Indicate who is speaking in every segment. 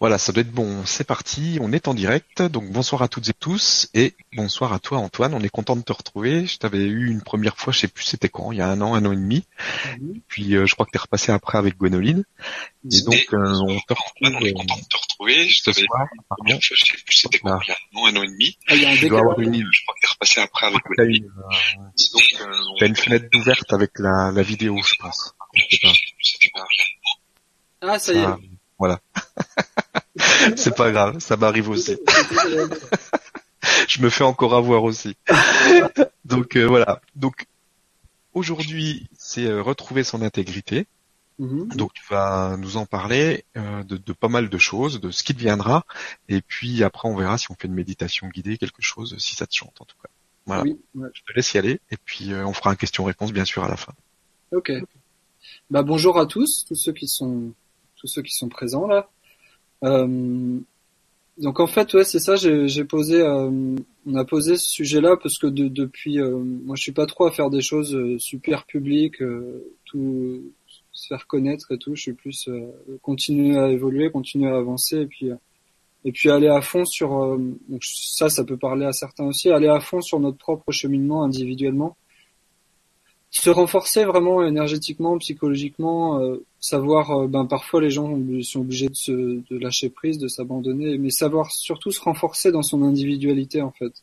Speaker 1: Voilà, ça doit être bon. C'est parti, on est en direct. Donc bonsoir à toutes et tous et bonsoir à toi Antoine. On est content de te retrouver. Je t'avais eu une première fois, je sais plus c'était quand, il y a un an, un an et demi. Puis euh, je crois que tu es repassé après avec Gwenoline. Et donc euh, on te retrouve.
Speaker 2: on est content de te retrouver. Je t'avais
Speaker 1: soir.
Speaker 2: la première fois, je sais plus c'était quand, il y a un an, un an et demi.
Speaker 3: Ah, il y a un
Speaker 1: Tu dois avoir une,
Speaker 2: Je crois que t'es repassé après avec
Speaker 1: une, euh,
Speaker 2: donc, euh,
Speaker 1: t'as une fenêtre ouverte avec la, la vidéo, je pense. Je sais pas.
Speaker 2: C'était pas
Speaker 3: Ah, ça y est.
Speaker 1: Ah, voilà. C'est pas grave, ça m'arrive aussi. Je me fais encore avoir aussi. Donc euh, voilà. Donc aujourd'hui, c'est euh, retrouver son intégrité.
Speaker 3: Mhm.
Speaker 1: Donc tu vas nous en parler euh, de, de pas mal de choses, de ce qui deviendra, et puis après on verra si on fait une méditation guidée, quelque chose, si ça te chante en tout cas. Voilà.
Speaker 3: Oui, ouais.
Speaker 1: Je te laisse y aller, et puis euh, on fera un question-réponse bien sûr à la fin.
Speaker 3: Ok. Bah bonjour à tous, tous ceux qui sont tous ceux qui sont présents là. Euh, donc en fait ouais c'est ça j'ai posé euh, on a posé ce sujet-là parce que de- depuis euh, moi je suis pas trop à faire des choses super publiques tout se faire connaître et tout. Je suis plus continuer à évoluer continuer à avancer et puis et puis aller à fond sur euh, donc ça ça peut parler à certains aussi aller à fond sur notre propre cheminement individuellement se renforcer vraiment énergétiquement, psychologiquement, euh, savoir, euh, ben parfois les gens sont obligés de se de lâcher prise, de s'abandonner, mais savoir surtout se renforcer dans son individualité en fait.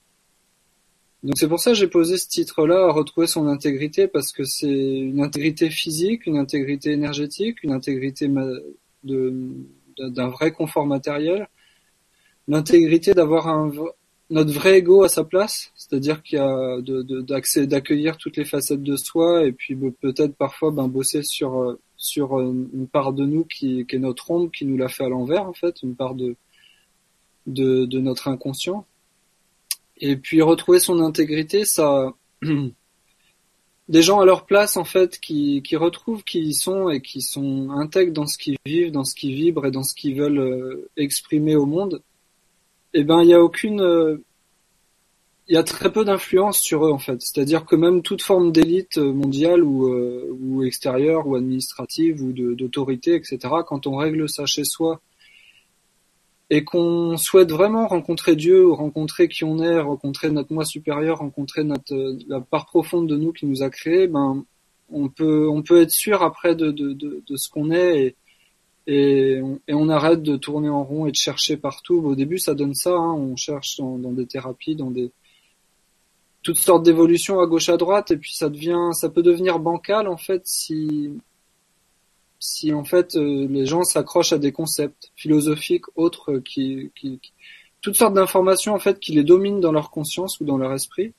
Speaker 3: Donc c'est pour ça que j'ai posé ce titre-là, retrouver son intégrité, parce que c'est une intégrité physique, une intégrité énergétique, une intégrité d'un vrai confort matériel, l'intégrité d'avoir un notre vrai ego à sa place, c'est-à-dire qu'il y a d'accès, d'accueillir toutes les facettes de soi et puis peut-être parfois ben, bosser sur euh, sur euh, une part de nous qui, qui est notre ombre, qui nous l'a fait à l'envers en fait, une part de de, de notre inconscient. Et puis retrouver son intégrité, ça des gens à leur place en fait qui, qui retrouvent qui ils sont et qui sont intègres dans ce qu'ils vivent, dans ce qu'ils vibrent et dans ce qu'ils veulent euh, exprimer au monde, eh ben il y a aucune il y a très peu d'influence sur eux en fait. C'est-à-dire que même toute forme d'élite euh, mondiale ou, euh, ou extérieure ou administrative ou d'autorité, etc., quand on règle ça chez soi et qu'on souhaite vraiment rencontrer Dieu, ou rencontrer qui on est, rencontrer notre moi supérieur, rencontrer notre euh, la part profonde de nous qui nous a créés, ben on peut on peut être sûr après de de, de, de ce qu'on est et, et on, et on arrête de tourner en rond et de chercher partout. Au début, ça donne ça. hein, on cherche dans, dans des thérapies, dans des toutes sortes d'évolutions à gauche à droite, et puis ça devient, ça peut devenir bancal en fait si si en fait euh, les gens s'accrochent à des concepts philosophiques autres qui, qui, qui- toutes sortes d'informations en fait qui les dominent dans leur conscience ou dans leur esprit.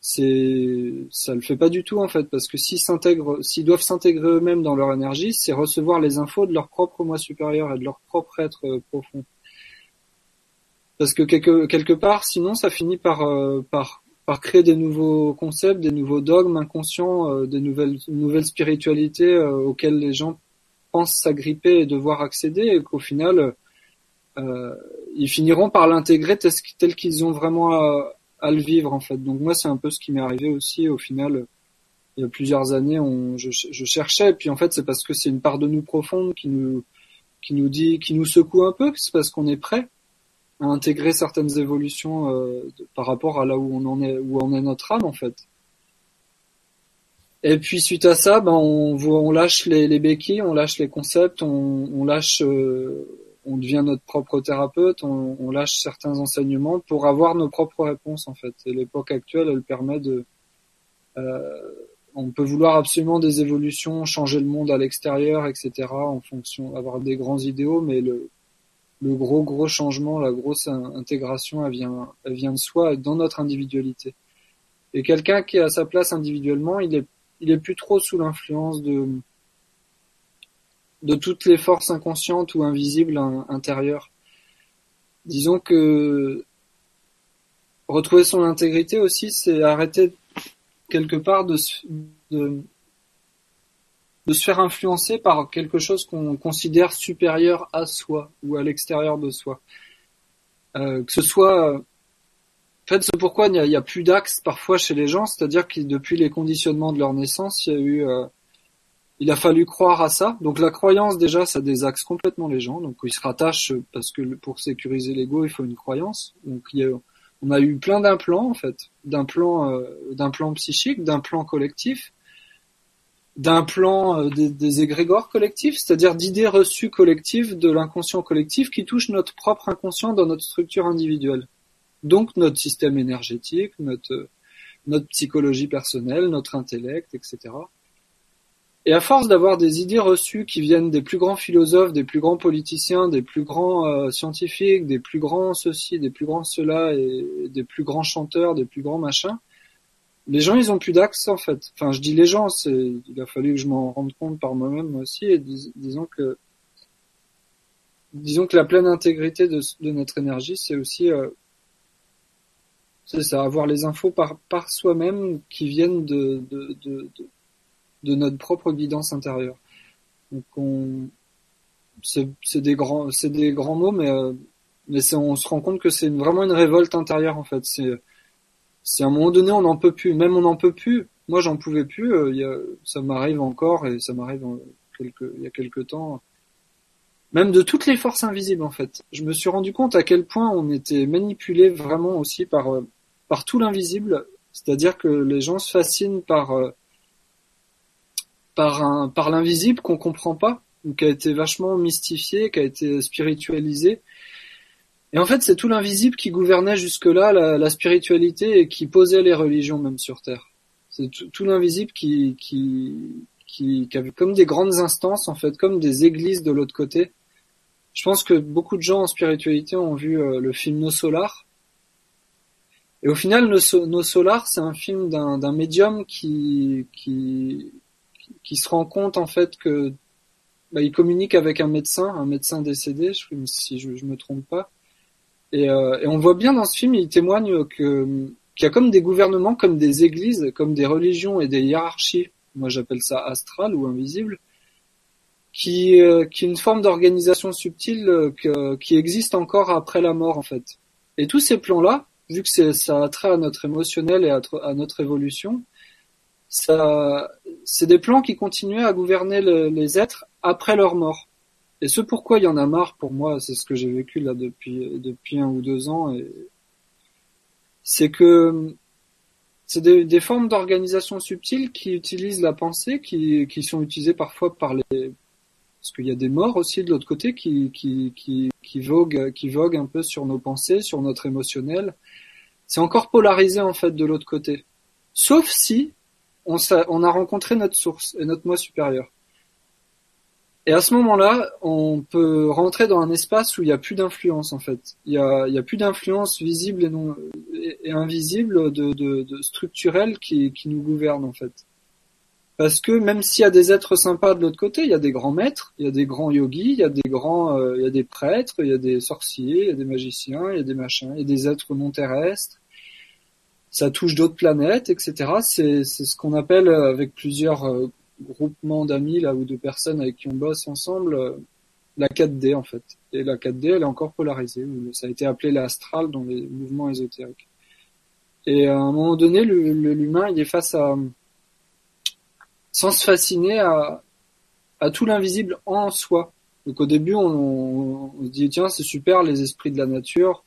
Speaker 3: C'est ça le fait pas du tout en fait parce que s'ils s'intègrent, s'ils doivent s'intégrer eux-mêmes dans leur énergie, c'est recevoir les infos de leur propre moi supérieur et de leur propre être euh, profond. Parce que quelque quelque part, sinon ça finit par euh, par par créer des nouveaux concepts, des nouveaux dogmes inconscients, euh, des nouvelles une nouvelle spiritualité euh, auxquelles les gens pensent s'agripper et devoir accéder, et qu'au final, euh, ils finiront par l'intégrer tel, tel qu'ils ont vraiment à, à le vivre en fait. Donc moi, c'est un peu ce qui m'est arrivé aussi. Au final, il y a plusieurs années, on, je, je cherchais, et puis en fait, c'est parce que c'est une part de nous profonde qui nous qui nous dit, qui nous secoue un peu, c'est parce qu'on est prêt à intégrer certaines évolutions euh, par rapport à là où on en est, où en est notre âme en fait. Et puis suite à ça, ben on, on lâche les, les béquilles, on lâche les concepts, on, lâche, euh, on devient notre propre thérapeute, on, on lâche certains enseignements pour avoir nos propres réponses en fait. Et l'époque actuelle, elle permet de, euh, on peut vouloir absolument des évolutions, changer le monde à l'extérieur, etc. En fonction, avoir des grands idéaux, mais le, le gros gros changement, la grosse in- intégration, elle vient, elle vient de soi, dans notre individualité. Et quelqu'un qui est à sa place individuellement, il est, il est plus trop sous l'influence de, de toutes les forces inconscientes ou invisibles in- intérieures. Disons que retrouver son intégrité aussi, c'est arrêter quelque part de, de, de se faire influencer par quelque chose qu'on considère supérieur à soi ou à l'extérieur de soi. Euh, que ce soit, euh, en fait, c'est pourquoi il n'y a, plus d'axe parfois chez les gens, c'est-à-dire que depuis les conditionnements de leur naissance, il y a eu, euh, il a fallu croire à ça. Donc la croyance déjà, ça désaxe complètement les gens. Donc ils se rattachent parce que pour sécuriser l'ego, il faut une croyance. Donc il y a, on a eu plein d'implants en fait, d'implants, euh, d'implants psychiques, d'implants collectifs, d'implants euh, des, égrégores collectifs, c'est-à-dire d'idées reçues collectives de l'inconscient collectif qui touchent notre propre inconscient dans notre structure individuelle. Donc notre système énergétique, notre notre psychologie personnelle, notre intellect, etc. Et à force d'avoir des idées reçues qui viennent des plus grands philosophes, des plus grands politiciens, des plus grands euh, scientifiques, des plus grands ceci, des plus grands cela, et des plus grands chanteurs, des plus grands machins, les gens ils ont plus d'axe en fait. Enfin je dis les gens, c'est il a fallu que je m'en rende compte par moi-même aussi, et disons que disons que la pleine intégrité de, notre énergie, c'est aussi euh, c'est ça, avoir les infos par par soi-même qui viennent de, de, de de notre propre guidance intérieure. Donc on, c'est, des grands, c'est des grands mots, mais euh, mais on se rend compte que c'est vraiment une révolte intérieure en fait. C'est, c'est à un moment donné on n'en peut plus, même on n'en peut plus. Moi j'en pouvais plus. Euh, ça m'arrive encore et ça m'arrive il y a quelques temps. Même de toutes les forces invisibles en fait. Je me suis rendu compte à quel point on était manipulé vraiment aussi par euh, tout l'invisible. C'est-à-dire que les gens se fascinent par par l'invisible qu'on comprend pas, ou qui a été vachement mystifié, qui a été spiritualisé. Et en fait, c'est tout l'invisible qui gouvernait jusque-là la, spiritualité et qui posait les religions même sur Terre. C'est tout, l'invisible qui, qui, qui, qui avait comme des grandes instances, en fait, comme des églises de l'autre côté. Je pense que beaucoup de gens en spiritualité ont vu euh, le film Nos Solar. Et au final, Nos Solar, c'est un film d'un médium qui, qui, qui se rend compte en fait que bah, il communique avec un médecin, un médecin décédé, si je, je me trompe pas. Et, euh, et, on voit bien dans ce film, il témoigne qu'il y a comme des gouvernements, comme des églises, comme des religions et des hiérarchies. Moi, j'appelle ça astral ou invisible, qui euh, qui est une forme d'organisation subtile euh, qui existe encore après la mort en fait. Et tous ces plans-là, vu que ça a trait à notre émotionnel et à, notre évolution, c'est des plans qui continuaient à gouverner les êtres après leur mort. Et ce pourquoi il y en a marre pour moi, c'est ce que j'ai vécu là depuis depuis un ou deux ans, et c'est que c'est des, des, formes d'organisation subtile qui utilisent la pensée, qui, qui sont utilisées parfois par les parce qu'il y a des morts aussi de l'autre côté qui qui qui voguent qui un peu sur nos pensées, sur notre émotionnel. C'est encore polarisé en fait de l'autre côté. Sauf si on, a rencontré notre source et notre moi supérieur. Et à ce moment-là, on peut rentrer dans un espace où il n'y a plus d'influence en fait. Il y a, plus d'influence visible et invisible de, structurelle qui, nous gouverne en fait. Parce que même s'il y a des êtres sympas de l'autre côté, il y a des grands maîtres, il y a des grands yogis, il y a des grands, euh, il y a des prêtres, il y a des sorciers, il y a des magiciens, il y a des machins, il y a des êtres non terrestres ça touche d'autres planètes, etc. C'est ce qu'on appelle euh, avec plusieurs euh, groupements d'amis là ou de personnes avec qui on bosse ensemble euh, la 4D en fait. Et la 4D elle est encore polarisée. Ça a été appelé l'astral dans les mouvements ésotériques. Et à un moment donné, l'humain il est face à sans se fasciner à, à tout l'invisible en soi. Donc au début on, on se dit tiens c'est super les esprits de la nature,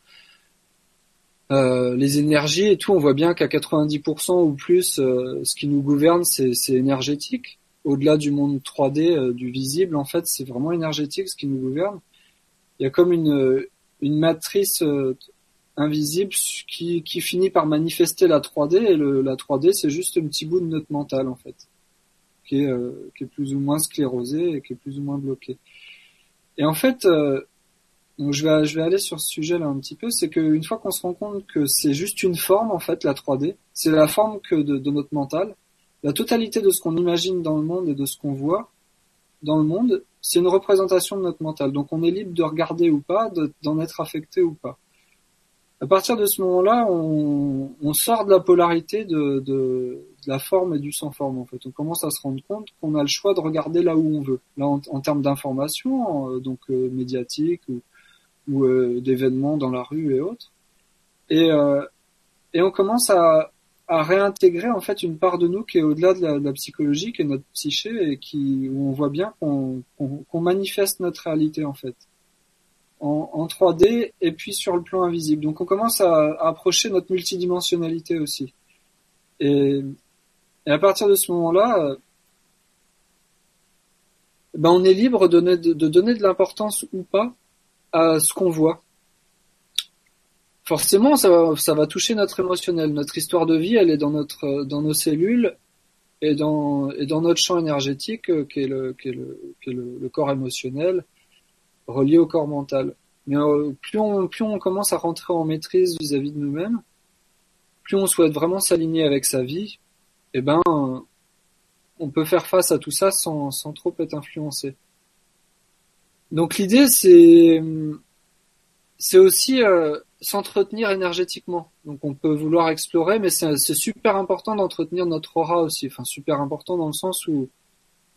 Speaker 3: euh, les énergies et tout, on voit bien qu'à 90% ou plus, euh, ce qui nous gouverne, c'est énergétique. Au-delà du monde 3D, euh, du visible, en fait, c'est vraiment énergétique ce qui nous gouverne. Il y a comme une, une matrice invisible qui, qui finit par manifester la 3D, et le, la 3D, c'est juste un petit bout de notre mental, en fait, qui est, qui est plus ou moins sclérosé et qui est plus ou moins bloqué. Et en fait, donc je vais, je vais aller sur ce sujet-là un petit peu, c'est qu'une fois qu'on se rend compte que c'est juste une forme, en fait, la 3D, c'est la forme que de, de, notre mental, la totalité de ce qu'on imagine dans le monde et de ce qu'on voit dans le monde, c'est une représentation de notre mental. Donc on est libre de regarder ou pas, d'en être affecté ou pas. À partir de ce moment-là, on, sort de la polarité de, la forme et du sans forme. En fait, on commence à se rendre compte qu'on a le choix de regarder là où on veut. Là, en, termes d'information, euh, donc euh, médiatique ou, euh, d'événements dans la rue et autres. Et, euh, et on commence à, à réintégrer en fait une part de nous qui est au-delà de, la, psychologie, qui est notre psyché et qui où on voit bien qu'on manifeste notre réalité en fait en, 3D et puis sur le plan invisible. Donc on commence à, approcher notre multidimensionnalité aussi. Et, à partir de ce moment-là, ben on est libre de, de donner de l'importance ou pas à ce qu'on voit forcément, ça va, toucher notre émotionnel. Notre histoire de vie, elle est dans notre, dans nos cellules et dans, et dans notre champ énergétique, euh, qui est le, qui est le, qui est le, corps émotionnel, relié au corps mental. Mais euh, plus on, plus on commence à rentrer en maîtrise vis-à-vis de nous-mêmes, plus on souhaite vraiment s'aligner avec sa vie, eh ben, on peut faire face à tout ça sans, sans trop être influencé. Donc l'idée, c'est, c'est aussi euh, s'entretenir énergétiquement. Donc on peut vouloir explorer, mais c'est super important d'entretenir notre aura aussi. Enfin super important dans le sens où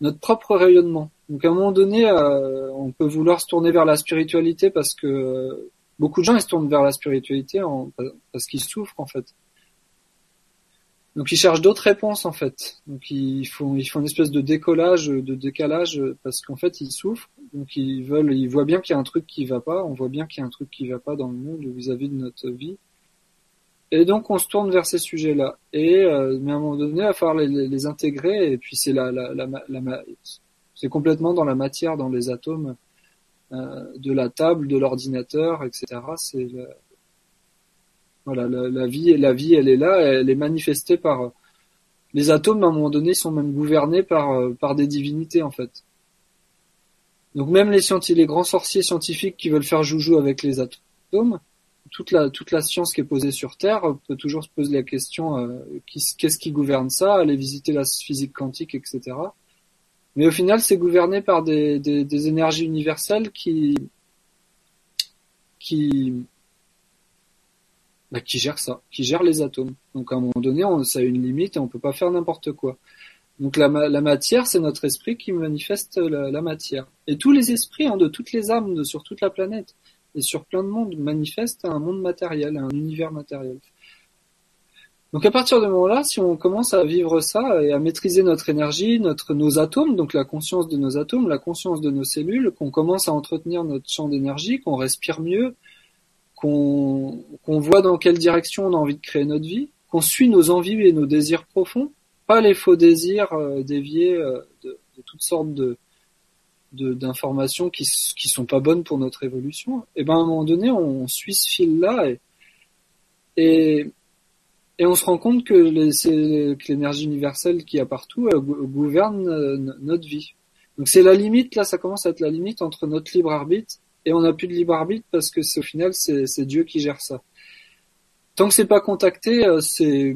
Speaker 3: notre propre rayonnement. Donc à un moment donné, euh, on peut vouloir se tourner vers la spiritualité parce que beaucoup de gens ils se tournent vers la spiritualité parce qu'ils souffrent en fait. Donc ils cherchent d'autres réponses en fait. Donc ils font ils font une espèce de décollage, de décalage parce qu'en fait ils souffrent. Donc ils veulent, ils voient bien qu'il y a un truc qui va pas. On voit bien qu'il y a un truc qui va pas dans le monde vis-à-vis de notre vie. Et donc on se tourne vers ces sujets-là. Et euh, mais à un moment donné, il va falloir les, les, intégrer. Et puis c'est la, la, la, la c'est complètement dans la matière, dans les atomes euh, de la table, de l'ordinateur, etc. C'est voilà, la, vie, la vie, elle est là, elle est manifestée par les atomes. À un moment donné, sont même gouvernés par par des divinités en fait. Donc même les scientifiques, les grands sorciers scientifiques qui veulent faire joujou avec les atomes, toute la toute la science qui est posée sur Terre peut toujours se poser la question euh, qu'est-ce qui gouverne ça, aller visiter la physique quantique, etc. Mais au final, c'est gouverné par des, des, des énergies universelles qui qui bah, qui gère ça, qui gère les atomes. Donc à un moment donné, on, ça a une limite et on peut pas faire n'importe quoi. Donc la, la matière, c'est notre esprit qui manifeste la, matière. Et tous les esprits hein, de toutes les âmes de, sur toute la planète et sur plein de mondes manifestent un monde matériel, un univers matériel. Donc à partir de moment-là, si on commence à vivre ça et à maîtriser notre énergie, notre nos atomes, donc la conscience de nos atomes, la conscience de nos cellules, qu'on commence à entretenir notre champ d'énergie, qu'on respire mieux, qu'on voit dans quelle direction on a envie de créer notre vie, qu'on suit nos envies et nos désirs profonds, pas les faux désirs euh, déviés euh, de, toutes sortes de d'informations qui qui sont pas bonnes pour notre évolution. Et ben à un moment donné, on suit ce fil-là et, et et on se rend compte que l'énergie universelle qui y a partout gouverne notre vie. Donc c'est la limite là, ça commence à être la limite entre notre libre arbitre et on n'a plus de libre arbitre parce que c'est au final c'est Dieu qui gère ça. Tant que c'est pas contacté, euh, c'est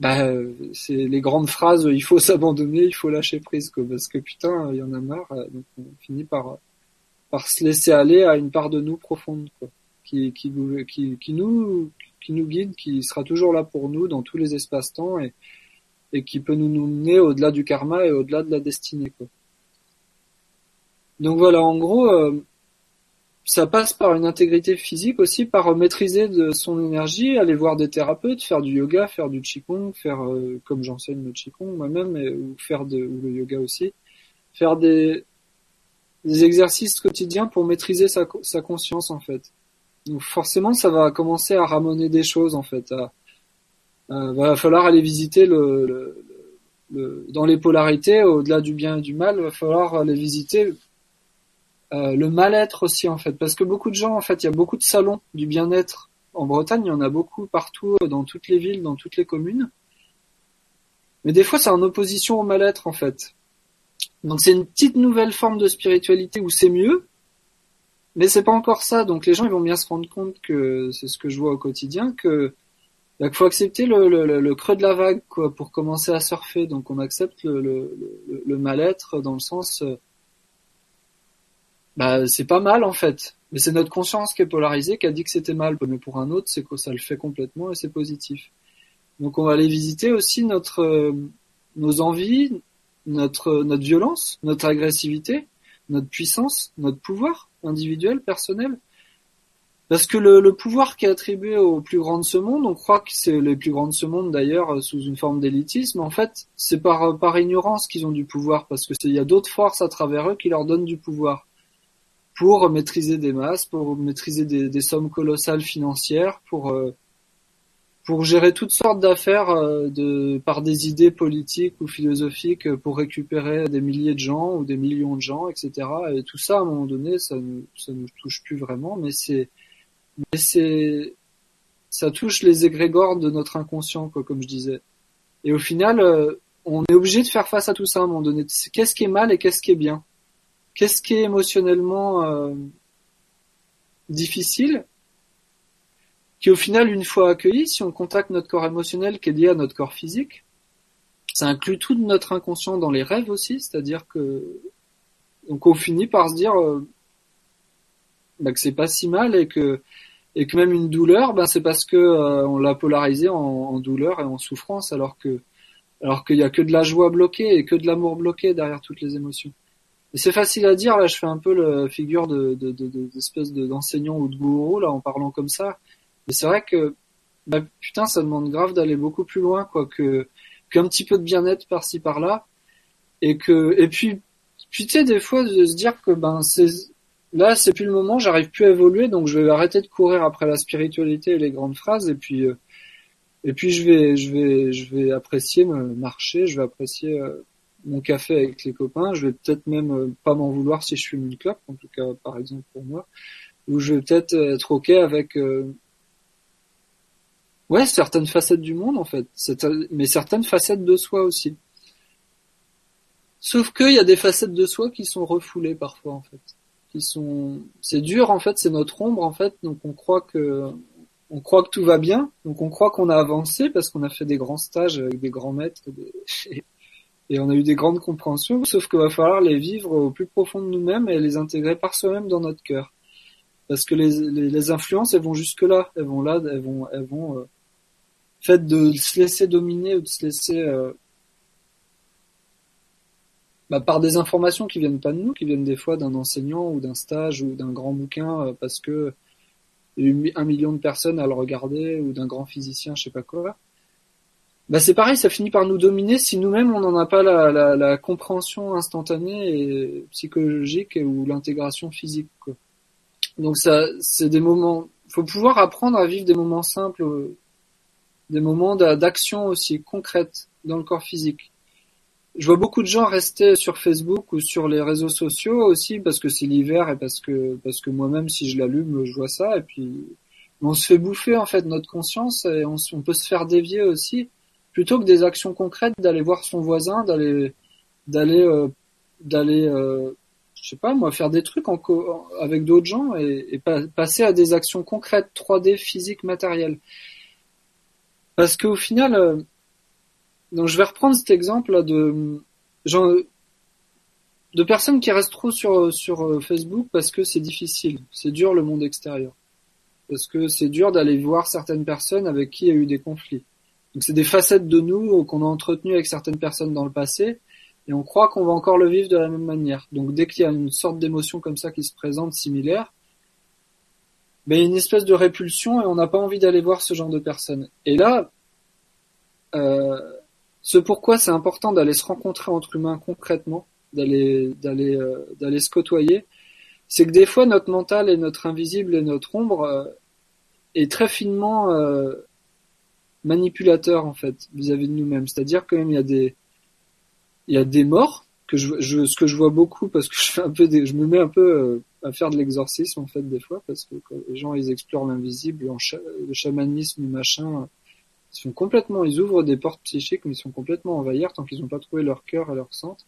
Speaker 3: bah c'est les grandes phrases il faut s'abandonner, il faut lâcher prise quoi parce que putain, il y en a marre euh, donc on finit par par se laisser aller à une part de nous profonde quoi qui qui qui, qui nous qui nous guide, qui sera toujours là pour nous dans tous les espaces-temps et et qui peut nous mener au-delà du karma et au-delà de la destinée quoi. Donc voilà, en gros, euh, ça passe par une intégrité physique aussi, par maîtriser de son énergie, aller voir des thérapeutes, faire du yoga, faire du qigong, faire euh, comme j'enseigne le qigong moi-même, ou faire le yoga aussi, faire des, exercices quotidiens pour maîtriser sa, sa conscience en fait. Donc forcément, ça va commencer à ramener des choses en fait. À, va falloir aller visiter le dans les polarités, au-delà du bien et du mal, va falloir aller visiter euh, le mal-être aussi en fait, parce que beaucoup de gens en fait, il y a beaucoup de salons du bien-être en Bretagne, il y en a beaucoup partout, euh, dans toutes les villes, dans toutes les communes. Mais des fois, c'est en opposition au mal-être en fait. Donc c'est une petite nouvelle forme de spiritualité où c'est mieux, mais c'est pas encore ça. Donc les gens ils vont bien se rendre compte que c'est ce que je vois au quotidien que il faut accepter le, creux de la vague quoi pour commencer à surfer. Donc on accepte le, le mal-être dans le sens euh, bah c'est pas mal en fait. Mais c'est notre conscience qui est polarisée qui a dit que c'était mal. Mais pour un autre, c'est que ça le fait complètement et c'est positif. Donc on va aller visiter aussi notre euh, nos envies, notre notre violence, notre agressivité, notre puissance, notre pouvoir individuel, personnel. parce que le, le, pouvoir qui est attribué aux plus grands de ce monde, on croit que c'est les plus grands de ce monde d'ailleurs sous une forme d'élitisme. En fait, c'est par par ignorance qu'ils ont du pouvoir, parce que il y a d'autres forces à travers eux qui leur donnent du pouvoir pour maîtriser des masses, pour maîtriser des, des sommes colossales financières, pour euh, pour gérer toutes sortes d'affaires euh, de par des idées politiques ou philosophiques pour récupérer des milliers de gens ou des millions de gens, etc. Et tout ça, à un moment donné, ça ne ça nous touche plus vraiment, mais c'est mais c'est ça touche les égrégores de notre inconscient, quoi, comme je disais. Et au final, euh, on est obligé de faire face à tout ça à un moment donné. Qu'est-ce qui est mal et qu'est-ce qui est bien Qu'est-ce qui est émotionnellement euh, difficile? Qui au final, une fois accueilli, si on contacte notre corps émotionnel qui est lié à notre corps physique, ça inclut tout notre inconscient dans les rêves aussi, c'est-à-dire que donc on finit par se dire euh, bah, que c'est pas si mal et que et que même une douleur, ben c'est parce que euh, on l'a polarisé en, en, douleur et en souffrance, alors que alors qu'il y a que de la joie bloquée et que de l'amour bloqué derrière toutes les émotions. Et c'est facile à dire, là je fais un peu la figure de d'espèce de, d'enseignant ou de gourou là en parlant comme ça. Mais c'est vrai que bah, putain ça demande grave d'aller beaucoup plus loin quoi que qu'un petit peu de bien-être par-ci par-là et que et puis puis tu sais des fois de se dire que ben c'est là c'est plus le moment, j'arrive plus à évoluer, donc je vais arrêter de courir après la spiritualité et les grandes phrases, et puis euh, et puis je vais je vais je vais apprécier marcher, je vais apprécier euh, mon café avec les copains, je vais peut-être même euh, pas m'en vouloir si je suis une clope, en tout cas par exemple pour moi, ou je vais peut-être être ok avec ouais certaines facettes du monde en fait, mais certaines facettes de soi aussi. Sauf qu'il y a des facettes de soi qui sont refoulées parfois en fait. Sont, c'est dur en fait, c'est notre ombre en fait, donc on croit que, on croit que tout va bien, donc on croit qu'on a avancé parce qu'on a fait des grands stages avec des grands maîtres on a eu des grandes compréhensions, sauf qu'il va falloir les vivre au plus profond de nous-mêmes et les intégrer par soi-même dans notre cœur, parce que les, les, influences elles vont jusque là, elles vont là, elles vont, elles vont, euh, de se laisser dominer ou de se laisser euh, bah, par des informations qui viennent pas de nous, qui viennent des fois d'un enseignant ou d'un stage ou d'un grand bouquin euh, parce que un million de personnes à le regarder ou d'un grand physicien, je sais pas quoi. Bah c'est pareil, ça finit par nous dominer si nous-mêmes on n'en a pas la, la, la, compréhension instantanée et psychologique ou l'intégration physique. Quoi. Donc ça, c'est des moments. Faut pouvoir apprendre à vivre des moments simples, des moments d'action aussi concrètes dans le corps physique je vois beaucoup de gens rester sur Facebook ou sur les réseaux sociaux aussi parce que c'est l'hiver et parce que parce que moi-même si je l'allume je vois ça et puis on se fait bouffer en fait notre conscience et on, on peut se faire dévier aussi plutôt que des actions concrètes d'aller voir son voisin d'aller d'aller euh, d'aller euh, je sais pas moi faire des trucs en avec d'autres gens et, passer à des actions concrètes 3D physiques matérielles parce qu'au final euh, donc je vais reprendre cet exemple de genre, de personnes qui restent trop sur sur euh, Facebook parce que c'est difficile, c'est dur le monde extérieur, parce que c'est dur d'aller voir certaines personnes avec qui il y a eu des conflits. Donc c'est des facettes de nous qu'on a entretenues avec certaines personnes dans le passé et on croit qu'on va encore le vivre de la même manière. Donc dès qu'il y a une sorte d'émotion comme ça qui se présente similaire, ben, il y a une espèce de répulsion et on n'a pas envie d'aller voir ce genre de personnes. Et là, euh, ce pourquoi c'est important d'aller se rencontrer entre humains concrètement, d'aller d'aller euh, d'aller se côtoyer, c'est que des fois notre mental et notre invisible et notre ombre euh, est très finement euh, manipulateur en fait vis-à-vis de nous-mêmes. C'est-à-dire qu'il y a des il y a des morts que je, je, ce que je vois beaucoup parce que je fais un peu des, je me mets un peu à faire de l'exorcisme en fait des fois parce que les gens ils explorent l'invisible, le chamanisme machin ils sont complètement, ils ouvrent des portes psychiques, mais ils sont complètement envahis tant qu'ils n'ont pas trouvé leur cœur et leur centre.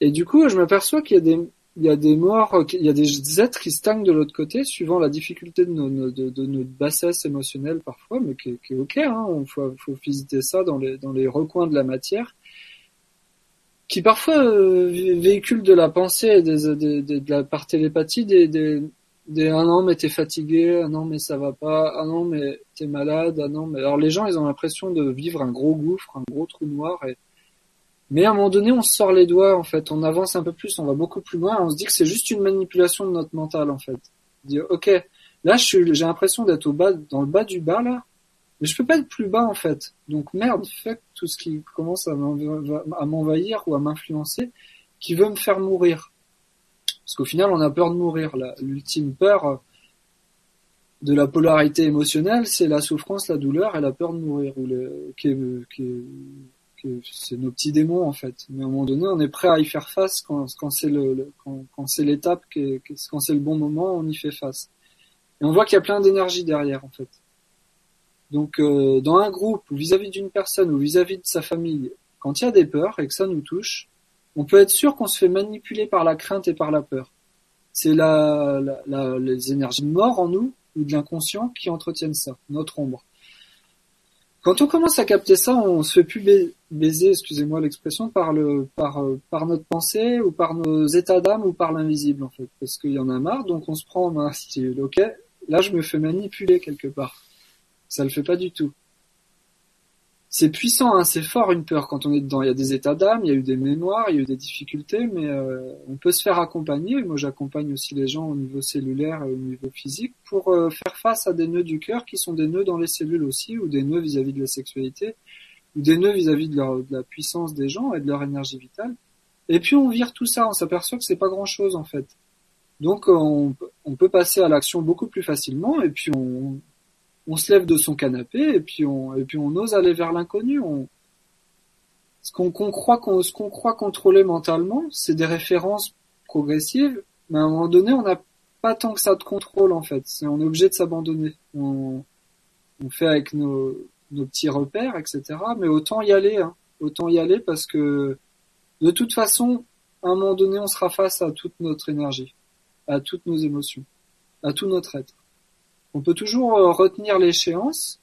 Speaker 3: Et du coup, je m'aperçois qu'il y a des, il y a des morts, il y a des êtres qui stagnent de l'autre côté, suivant la difficulté de, notre bassesse émotionnelle parfois, mais qui, est ok, hein, faut, faut visiter ça dans les, recoins de la matière, qui parfois euh, véhiculent de la pensée et de la par télépathie des, des, des ah non mais t'es fatigué, ah non mais ça va pas, ah non mais t'es malade, ah non mais alors les gens ils ont l'impression de vivre un gros gouffre, un gros trou noir et mais à un moment donné on sort les doigts en fait, on avance un peu plus, on va beaucoup plus loin, on se dit que c'est juste une manipulation de notre mental en fait. Dire ok Là, j'ai l'impression d'être au bas, dans le bas du bas là, mais je peux pas être plus bas en fait. Donc merde, fait tout ce qui commence à m'env- à m'envahir ou à m'influencer, qui veut me faire mourir. Parce qu'au final, on a peur de mourir. L'ultime peur euh, de la polarité émotionnelle, c'est la souffrance, la douleur et la peur de mourir. Ou le, c'est nos petits démons en fait. Mais à un moment donné, on est prêt à y faire face quand, quand c'est le, quand, quand c'est l'étape, quand c'est le bon moment, on y fait face. Et on voit qu'il y a plein d'énergie derrière en fait. Donc euh, dans un groupe ou vis-à-vis d'une personne ou vis-à-vis de sa famille, quand il y a des peurs et que ça nous touche, on peut être sûr qu'on se fait manipuler par la crainte et par la peur. C'est la, les énergies de mort en nous ou de l'inconscient qui entretiennent ça, notre ombre. Quand on commence à capter ça, on se fait plus ba- baiser, excusez-moi l'expression, par le, par, euh, par notre pensée ou par nos états d'âme ou par l'invisible en fait, parce qu'il y en a marre, donc on se prend en main. Ok, là je me fais manipuler quelque part. Ça le fait pas du tout. C'est puissant, hein, c'est fort une peur quand on est dedans. Il y a des états d'âme, il y a eu des mémoires, il y a eu des difficultés, mais euh, on peut se faire accompagner. Moi, j'accompagne aussi les gens au niveau cellulaire et au niveau physique pour euh, faire face à des nœuds du cœur qui sont des nœuds dans les cellules aussi, ou des nœuds vis-à-vis de la sexualité, ou des nœuds vis-à-vis de, la puissance des gens et de leur énergie vitale. Et puis on vire tout ça, on s'aperçoit que c'est pas grand-chose en fait. Donc on, peut passer à l'action beaucoup plus facilement, et puis on, se lève de son canapé et puis on ose aller vers l'inconnu. On... Ce qu'on croit contrôler mentalement, c'est des références progressives, mais à un moment donné, on n'a pas tant que ça de contrôle en fait. On est obligé de s'abandonner. On, on fait avec nos, nos petits repères, etc. Mais autant y aller, hein. autant y aller parce que de toute façon, à un moment donné, on sera face à toute notre énergie, à toutes nos émotions, à tout notre être. On peut toujours euh, retenir l'échéance,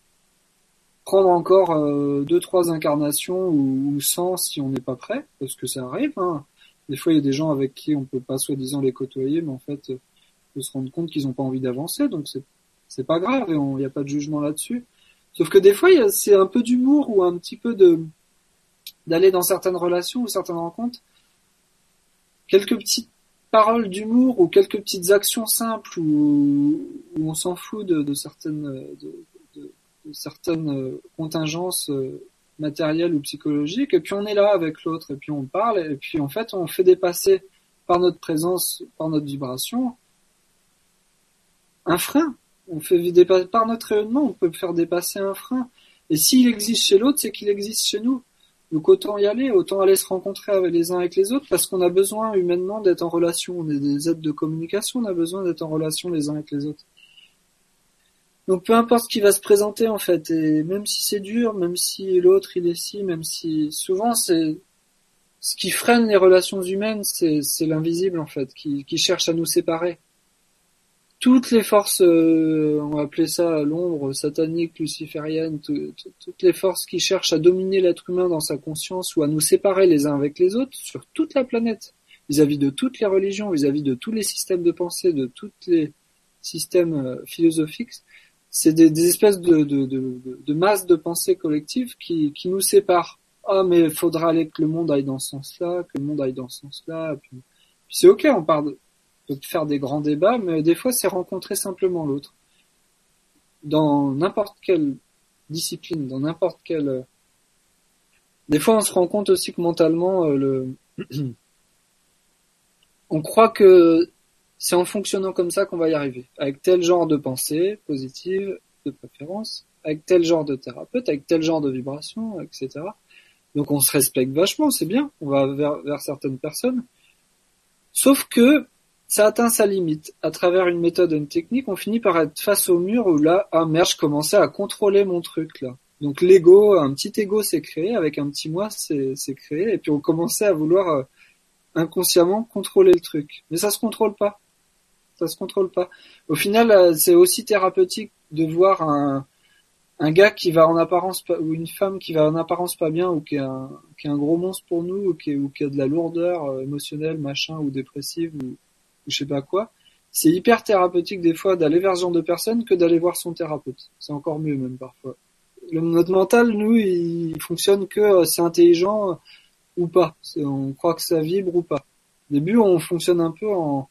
Speaker 3: prendre encore euh, deux trois incarnations ou, ou 100 si on n'est pas prêt, parce que ça arrive. Hein. Des fois, il y a des gens avec qui on peut pas soi-disant les côtoyer, mais en fait, euh, on peut se rendre compte qu'ils n'ont pas envie d'avancer, donc c'est c'est pas grave et il n'y a pas de jugement là-dessus. Sauf que des fois, c'est un peu d'humour ou un petit peu de d'aller dans certaines relations ou certaines rencontres, quelques petites paroles d'humour ou quelques petites actions simples où, on s'en fout de, certaines de certaines euh, contingences euh, matérielles ou psychologiques et puis on est là avec l'autre et puis on parle et puis en fait on fait dépasser par notre présence, par notre vibration un frein. On fait dépasser par notre rayonnement, on peut faire dépasser un frein. Et s'il existe chez l'autre, c'est qu'il existe chez nous. Donc autant y aller, autant aller se rencontrer avec les uns avec les autres, parce qu'on a besoin humainement d'être en relation. On est des êtres de communication, on a besoin d'être en relation les uns avec les autres. Donc peu importe ce qui va se présenter en fait, et même si c'est dur, même si l'autre il est si, même si souvent c'est ce qui freine les relations humaines, c'est l'invisible en fait, qui cherche à nous séparer. Toutes les forces, euh, on va appeler ça l'ombre satanique, luciférienne, tout- tout- toutes les forces qui cherchent à dominer l'être humain dans sa conscience ou à nous séparer les uns avec les autres sur toute la planète, vis-à-vis de toutes les religions, vis-à-vis de tous les systèmes de pensée, de tous les systèmes euh, philosophiques, c'est des, espèces de, masses de pensée collective qui, qui nous séparent. Ah, mais il faudra aller que le monde aille dans ce sens-là, que le monde aille dans ce sens-là. Puis, puis c'est ok, on parle de, peut faire des grands débats, mais des fois c'est rencontrer simplement l'autre. Dans n'importe quelle discipline, dans n'importe quelle... euh, Des fois on se rend compte aussi que mentalement, euh, le... on croit que c'est en fonctionnant comme ça qu'on va y arriver. Avec tel genre de pensée positive, de préférence, avec tel genre de thérapeute, avec tel genre de vibration, etc. Donc on se respecte vachement, c'est bien, on va vers, vers certaines personnes. Sauf que ça atteint sa limite. À travers une méthode et une technique, on finit par être face au mur où là, ah merde, je commençais à contrôler mon truc là. Donc l'ego, un petit ego s'est créé, avec un petit moi s'est créé, et puis on commençait à vouloir euh, inconsciemment contrôler le truc. Mais ça se contrôle pas. Ça se contrôle pas. Au final, euh, c'est aussi thérapeutique de voir un, un gars qui va en apparence pas, ou une femme qui va en apparence pas bien ou qui est un, qui est un gros monstre pour nous ou qui, est- ou qui a de la lourdeur euh, émotionnelle, machin, ou dépressive ou, ou je sais pas quoi. C'est hyper thérapeutique des fois d'aller vers ce genre de personne que d'aller voir son thérapeute. C'est encore mieux même parfois. Le, notre mental, nous, il fonctionne que euh, c'est intelligent euh, ou pas. On croit que ça vibre ou pas. Au début, on fonctionne un peu en,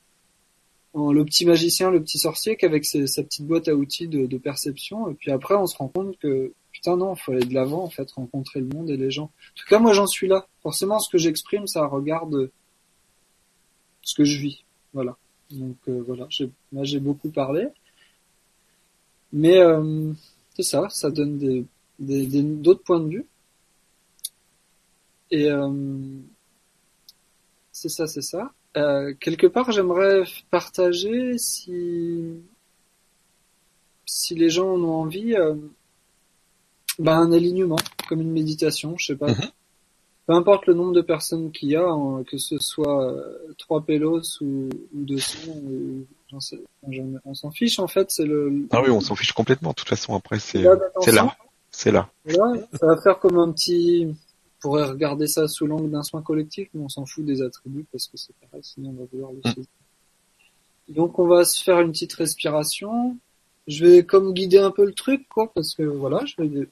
Speaker 3: le petit magicien, le petit sorcier, qu'avec sa petite boîte à outils de, de perception. Et puis après, on se rend compte que putain non, faut aller de l'avant en fait, rencontrer le monde et les gens. En tout cas, moi, j'en suis là. Forcément, ce que j'exprime, ça regarde ce que je vis. Voilà. Donc euh, voilà, là j'ai beaucoup parlé, mais euh, c'est ça, ça donne des, des, des- d'autres points de vue. Et euh, c'est ça, c'est ça. Euh, quelque part, j'aimerais partager si si les gens en ont envie, euh, ben un alignement, comme une méditation, je sais pas.
Speaker 1: Mhm.
Speaker 3: Peu importe le nombre de personnes qu'il y a, hein, que ce soit euh, trois pélos ou, ou 200, ou, j'en sais- j'en- on s'en fiche en fait. C'est le.
Speaker 1: Ah oui, on s'en fiche complètement. De toute façon, après, c'est
Speaker 3: Là, d'attention.
Speaker 1: c'est là. C'est là.
Speaker 3: Voilà, ça va faire comme un petit. On pourrait regarder ça sous l'angle d'un soin collectif, mais on s'en fout des attributs parce que c'est pareil, sinon on va vouloir le
Speaker 1: Mm.
Speaker 3: saisir. Donc on va se faire une petite respiration. Je vais comme guider un peu le truc, quoi, parce que voilà, je vais,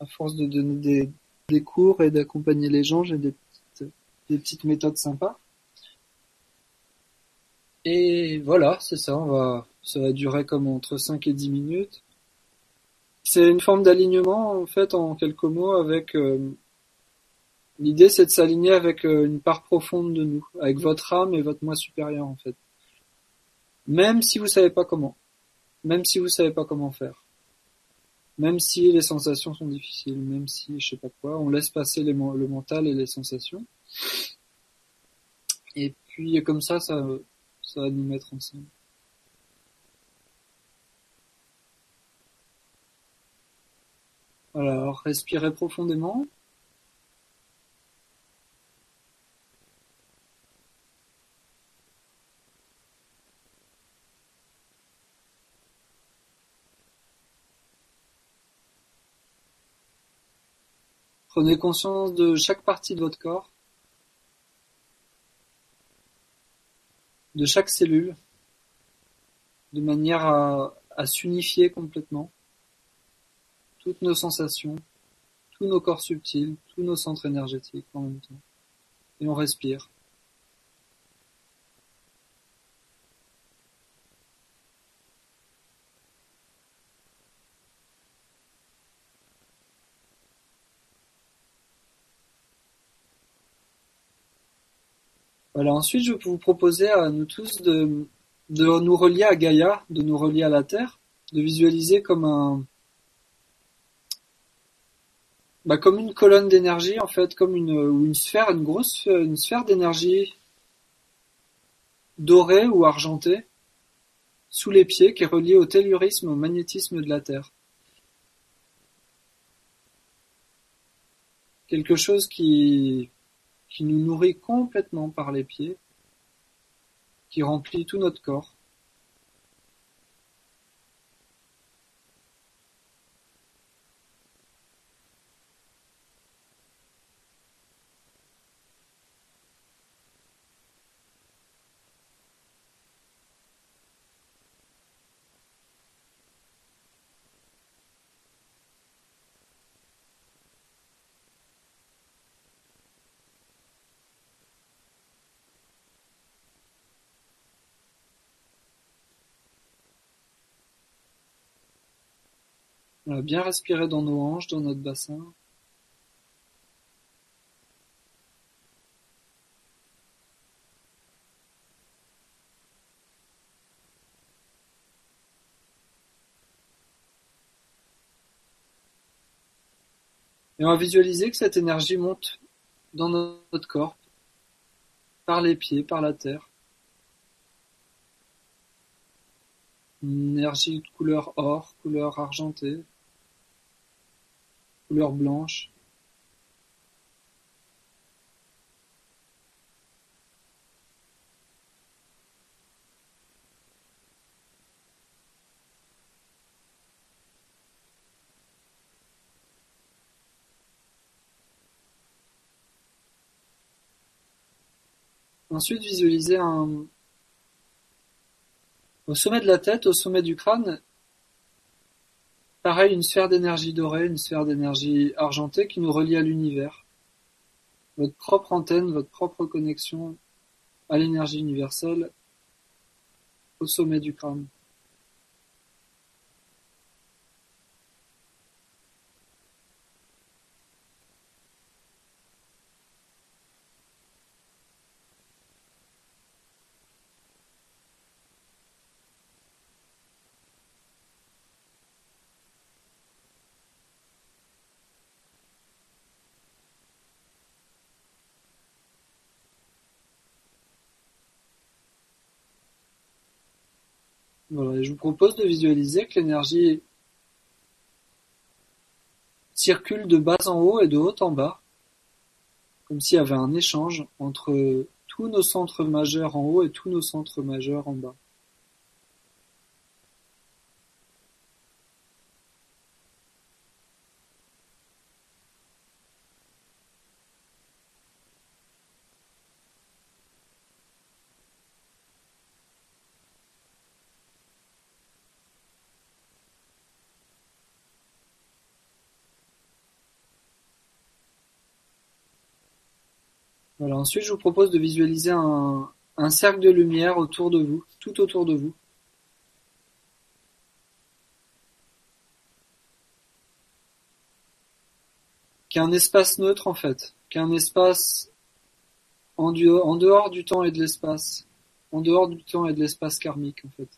Speaker 3: à force de donner des, des cours et d'accompagner les gens, j'ai des petites, des petites méthodes sympas. Et voilà, c'est ça, on va, ça va durer comme entre 5 et 10 minutes. C'est une forme d'alignement, en fait, en quelques mots, avec euh, l'idée, c'est de s'aligner avec euh, une part profonde de nous, avec votre âme et votre moi supérieur, en fait. Même si vous savez pas comment, même si vous savez pas comment faire, même si les sensations sont difficiles, même si je sais pas quoi, on laisse passer les, le mental et les sensations. Et puis comme ça, ça, ça va nous mettre ensemble. Alors, respirez profondément. Prenez conscience de chaque partie de votre corps, de chaque cellule, de manière à, s'unifier complètement. Toutes nos sensations, tous nos corps subtils, tous nos centres énergétiques en même temps. Et on respire. Voilà, ensuite je peux vous proposer à nous tous de, de nous relier à Gaïa, de nous relier à la Terre, de visualiser comme un bah, comme une colonne d'énergie en fait, comme une ou une sphère, une grosse une sphère d'énergie dorée ou argentée sous les pieds qui est reliée au tellurisme, au magnétisme de la Terre. Quelque chose qui qui nous nourrit complètement par les pieds, qui remplit tout notre corps. On bien respirer dans nos hanches, dans notre bassin. Et on va visualiser que cette énergie monte dans notre corps, par les pieds, par la terre. Une énergie de couleur or, couleur argentée, blanche. Ensuite, visualisez un, au sommet de la tête, au sommet du crâne, pareil, une sphère d'énergie dorée, une sphère d'énergie argentée qui nous relie à l'univers. Votre propre antenne, votre propre connexion à l'énergie universelle jusqu'au sommet du crâne. Je vous propose de visualiser que l'énergie circule de bas en haut et de haut en bas, comme s'il y avait un échange entre tous nos centres majeurs en haut et tous nos centres majeurs en bas. Ensuite je vous propose de visualiser un, cercle de lumière autour de vous, tout autour de vous. Qui est un espace neutre en fait, qui est un espace en, en dehors du temps et de l'espace, en dehors du temps et de l'espace karmique en fait.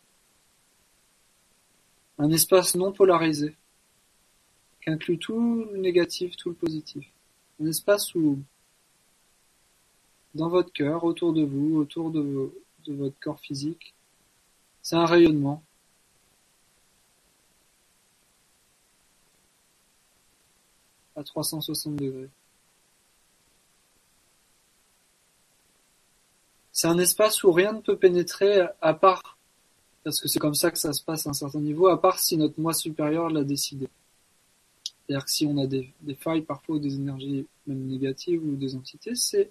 Speaker 3: Un espace non polarisé, qui inclut tout le négatif, tout le positif. Un espace où dans votre cœur, autour de vous, autour de, votre corps physique. C'est un rayonnement. À 360 degrés. C'est un espace où rien ne peut pénétrer à part, parce que c'est comme ça que ça se passe à un certain niveau, à part si notre moi supérieur l'a décidé. C'est-à-dire que si on a des, des failles parfois ou des énergies même négatives ou des entités, c'est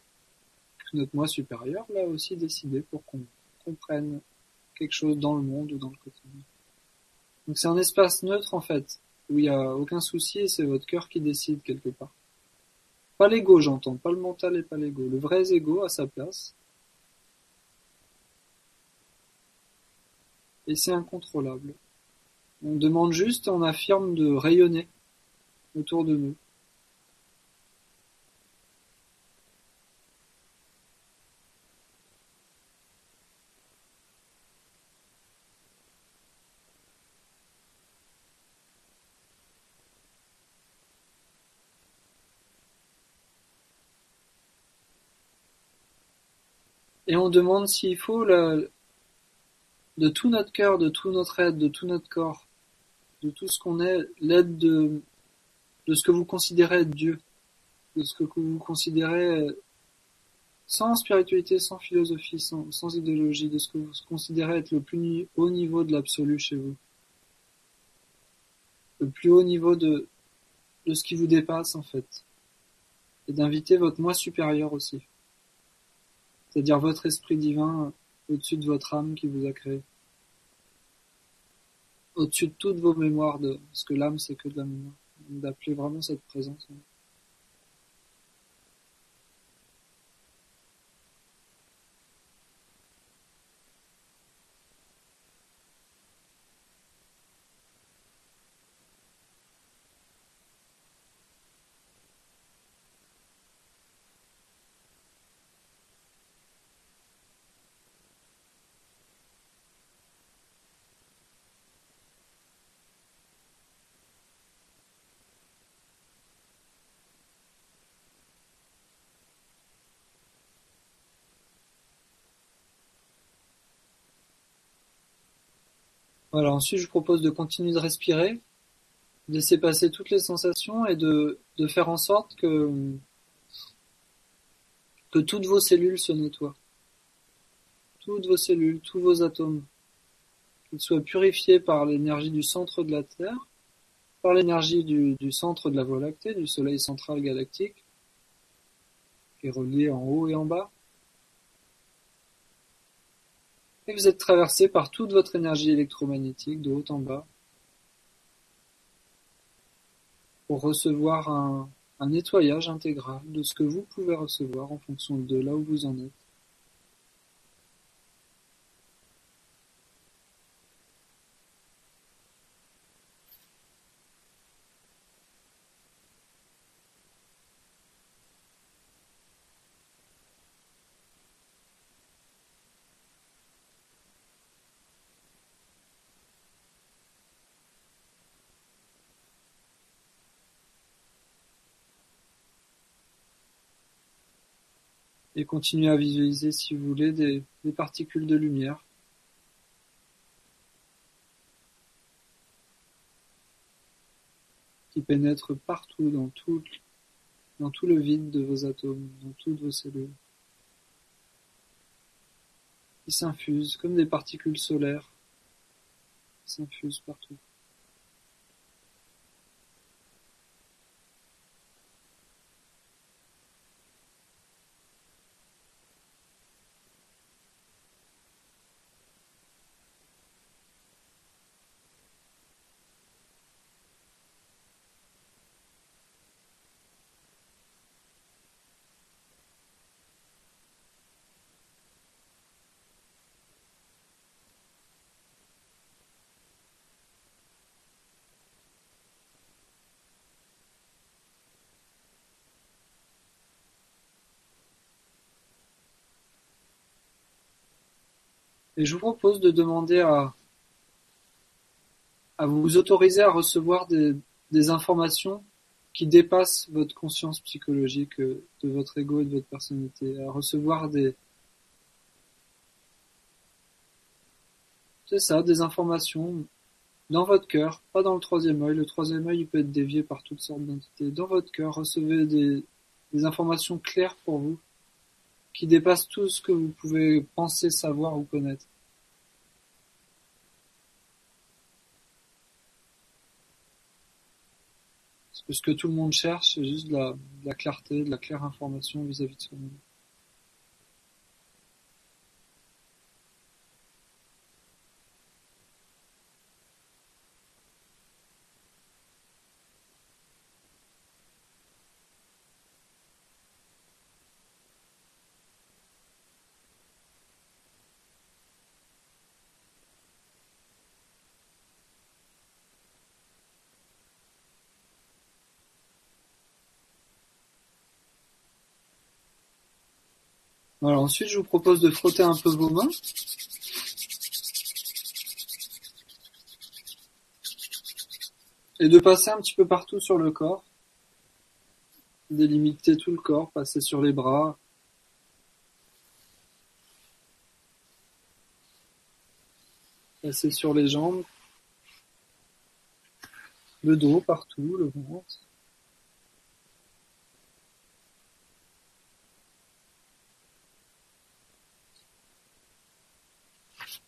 Speaker 3: notre moi supérieur l'a aussi décidé pour qu'on comprenne quelque chose dans le monde ou dans le quotidien. Donc c'est un espace neutre en fait, où il n'y a aucun souci et c'est votre cœur qui décide quelque part. Pas l'ego j'entends, pas le mental et pas l'ego. Le vrai ego à sa place. Et c'est incontrôlable. On demande juste, on affirme de rayonner autour de nous. Et on demande s'il faut de tout notre cœur, de tout notre aide, de tout notre corps, de tout ce qu'on est, l'aide de, de ce que vous considérez être Dieu, de ce que vous considérez sans spiritualité, sans philosophie, sans, sans idéologie, de ce que vous considérez être le plus haut niveau de l'absolu chez vous. Le plus haut niveau de, de ce qui vous dépasse en fait. Et d'inviter votre moi supérieur aussi. C'est-à-dire votre esprit divin au-dessus de votre âme qui vous a créé. Au-dessus de toutes vos mémoires de, parce que l'âme c'est que de la mémoire. D'appeler vraiment cette présence. Voilà, ensuite je vous propose de continuer de respirer, de laisser passer toutes les sensations et de, de faire en sorte que, que toutes vos cellules se nettoient. Toutes vos cellules, tous vos atomes, qu'ils soient purifiés par l'énergie du centre de la Terre, par l'énergie du, du centre de la Voie lactée, du Soleil central galactique, qui est relié en haut et en bas, et vous êtes traversé par toute votre énergie électromagnétique de haut en bas pour recevoir un, nettoyage intégral de ce que vous pouvez recevoir en fonction de là où vous en êtes. Et continuez à visualiser si vous voulez des, particules de lumière. qui pénètrent partout dans tout, le vide de vos atomes, dans toutes vos cellules. Qui s'infusent comme des particules solaires, s'infusent partout. Et je vous propose de demander à, à vous autoriser à recevoir des, des informations qui dépassent votre conscience psychologique, euh, de votre ego et de votre personnalité, à recevoir des, c'est ça, des informations dans votre cœur, pas dans le troisième œil. Le troisième œil, il peut être dévié par toutes sortes d'entités. Dans votre cœur, recevez des, des informations claires pour vous, qui dépassent tout ce que vous pouvez penser, savoir ou connaître. Parce que ce que tout le monde cherche, c'est juste de la, de la clarté, de la claire information vis-à-vis de soi-même. Ensuite je vous propose de frotter un peu vos mains. Et de passer un petit peu partout sur le corps. Délimiter tout le corps, passer sur les bras. Passer sur les jambes. Le dos partout, le ventre.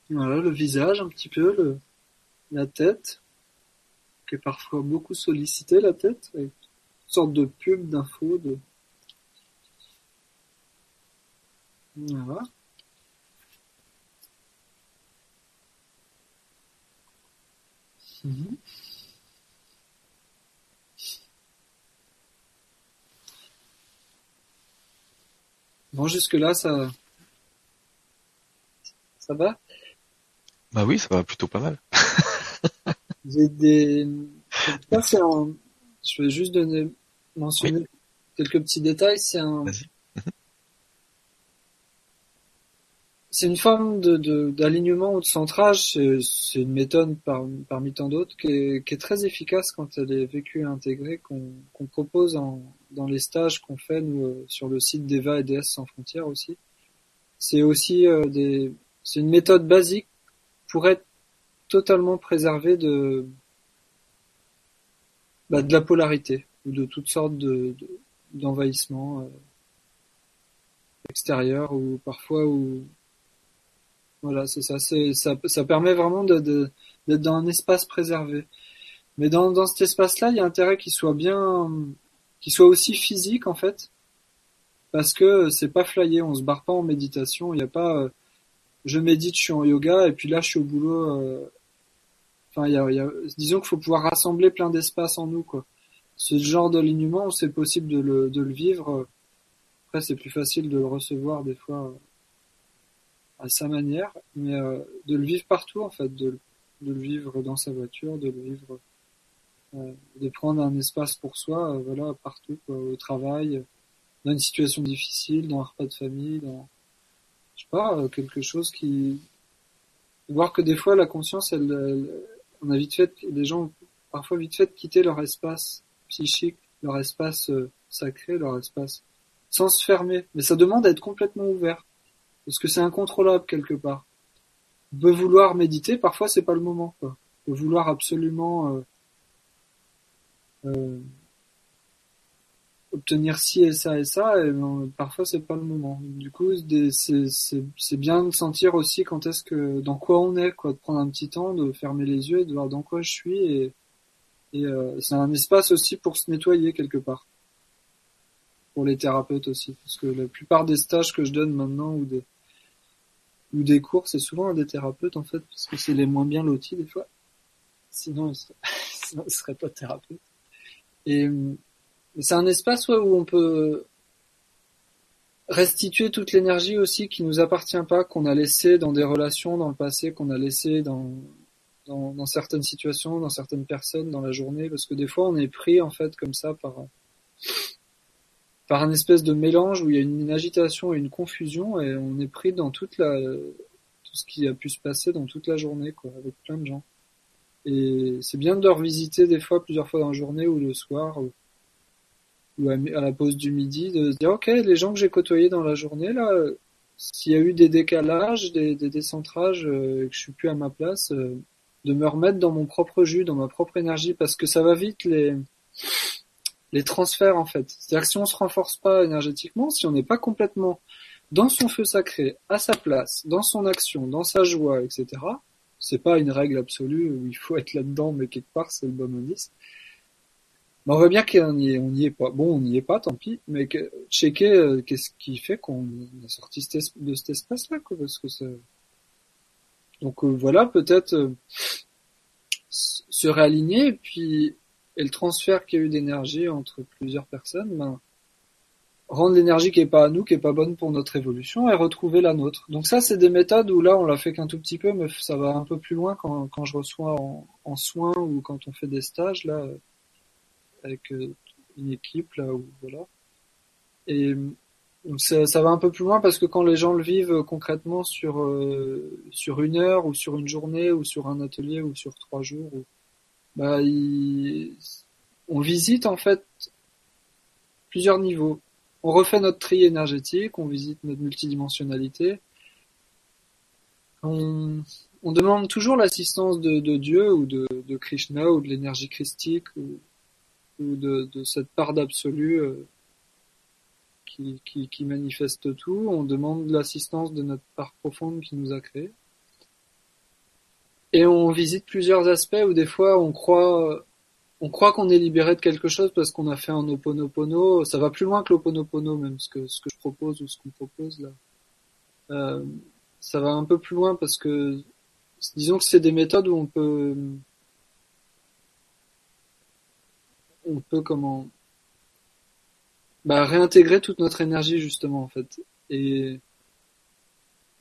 Speaker 3: Voilà, le visage un petit peu, le, la tête, qui est parfois beaucoup sollicitée, la tête, avec toutes sortes de pubs, d'infos, de... Voilà. Mhm. Bon, jusque-là, ça... Ça va?
Speaker 1: Bah oui, ça va plutôt pas mal.
Speaker 3: J'ai des... Ça, c'est un... Je vais juste donner, mentionner quelques petits détails. C'est un...
Speaker 1: Vas-y.
Speaker 3: C'est une forme de, de- d'alignement ou de centrage. C'est, une méthode par- parmi tant d'autres qui est, qui est très efficace quand elle est vécue et intégrée, qu'on, propose en, dans les stages qu'on fait nous, euh, sur le site d'Eva et DS sans frontières aussi. C'est aussi euh, des, c'est une méthode basique pour être totalement préservé de, bah, de la polarité ou de toutes sortes de, de- d'envahissements euh, extérieurs ou parfois où voilà c'est ça c'est ça, ça permet vraiment d'être dans un espace préservé. Mais dans, dans cet espace là il y a intérêt qu'il soit bien qu'il soit aussi physique en fait parce que c'est pas flyé on se barre pas en méditation il n'y a pas euh, je médite je suis en yoga et puis là je suis au boulot euh, enfin y a, y a- disons qu'il faut pouvoir rassembler plein d'espaces en nous quoi. Ce genre d'alignement c'est possible de le, de le vivre. Après c'est plus facile de le recevoir des fois euh, à sa manière mais euh, de le vivre partout en fait de, de le vivre dans sa voiture de le vivre euh, de prendre un espace pour soi euh, voilà partout quoi, au travail dans une situation difficile dans un repas de famille dans je sais pas euh, quelque chose qui voir que des fois la conscience elle, elle- on a vite fait les gens ont parfois vite fait quitter leur espace psychique leur espace euh, sacré leur espace sans se fermer. Mais ça demande à être complètement ouvert. Parce que c'est incontrôlable quelque part. On peut vouloir méditer, parfois c'est pas le moment. Quoi. On peut vouloir absolument euh, euh, obtenir ci et ça et ça, et ben, parfois c'est pas le moment. Du coup, c'est bien de sentir aussi quand est-ce que dans quoi on est, quoi, de prendre un petit temps, de fermer les yeux et de voir dans quoi je suis. Et, et euh, c'est un espace aussi pour se nettoyer quelque part. Pour les thérapeutes aussi, parce que la plupart des stages que je donne maintenant ou des ou des cours, c'est souvent à des thérapeutes en fait, parce que c'est les moins bien lotis des fois. Sinon, ils seraient, seraient pas thérapeutes. Et c'est un espace où on peut restituer toute l'énergie aussi qui nous appartient pas, qu'on a laissé dans des relations dans le passé, qu'on a laissé dans, dans, certaines situations, dans certaines personnes, dans la journée, parce que des fois on est pris en fait comme ça par par un espèce de mélange où il y a une, agitation et une confusion et on est pris dans toute la tout ce qui a pu se passer dans toute la journée quoi, avec plein de gens. Et c'est bien de revisiter des fois plusieurs fois dans la journée ou le soir à, la pause du midi, de se dire ok les gens que j'ai côtoyés dans la journée là, s'il y a eu des décalages, des, des décentrages, euh, et que je suis plus à ma place, euh, de me remettre dans mon propre jus, dans ma propre énergie, parce que ça va vite les les transferts en fait. C'est-à-dire que si on se renforce pas énergétiquement, si on n'est pas complètement dans son feu sacré, à sa place, dans son action, dans sa joie, etc. C'est pas une règle absolue où il faut être là-dedans, mais quelque part c'est le bon indice on voit bien qu'on n'y est, on y est pas. Bon, on n'y est pas, tant pis. Mais que, checker euh, qu'est-ce qui fait qu'on a sorti de cet espace-là, quoi, parce que c'est. Donc euh, voilà, peut-être euh, se réaligner et puis et le transfert qu'il y a eu d'énergie entre plusieurs personnes, ben, rendre l'énergie qui est pas à nous, qui est pas bonne pour notre évolution, et retrouver la nôtre. Donc ça, c'est des méthodes où là, on l'a fait qu'un tout petit peu, mais ça va un peu plus loin quand, quand je reçois en, en soins ou quand on fait des stages là avec euh, une équipe là où voilà. Et ça, va un peu plus loin parce que quand les gens le vivent concrètement sur euh, sur une heure ou sur une journée ou sur un atelier ou sur trois jours, bah on visite en fait plusieurs niveaux. On refait notre tri énergétique, on visite notre multidimensionnalité. On, demande toujours l'assistance de, de, Dieu ou de, de Krishna ou de l'énergie christique ou, ou de, cette part d'absolu euh, qui, qui, manifeste tout. On demande l'assistance de notre part profonde qui nous a créé. Et on visite plusieurs aspects où des fois on croit on croit qu'on est libéré de quelque chose parce qu'on a fait un oponopono. Ça va plus loin que l'oponopono même ce que ce que je propose ou ce qu'on propose là. Euh, ça va un peu plus loin parce que disons que c'est des méthodes où on peut on peut comment bah, réintégrer toute notre énergie justement en fait et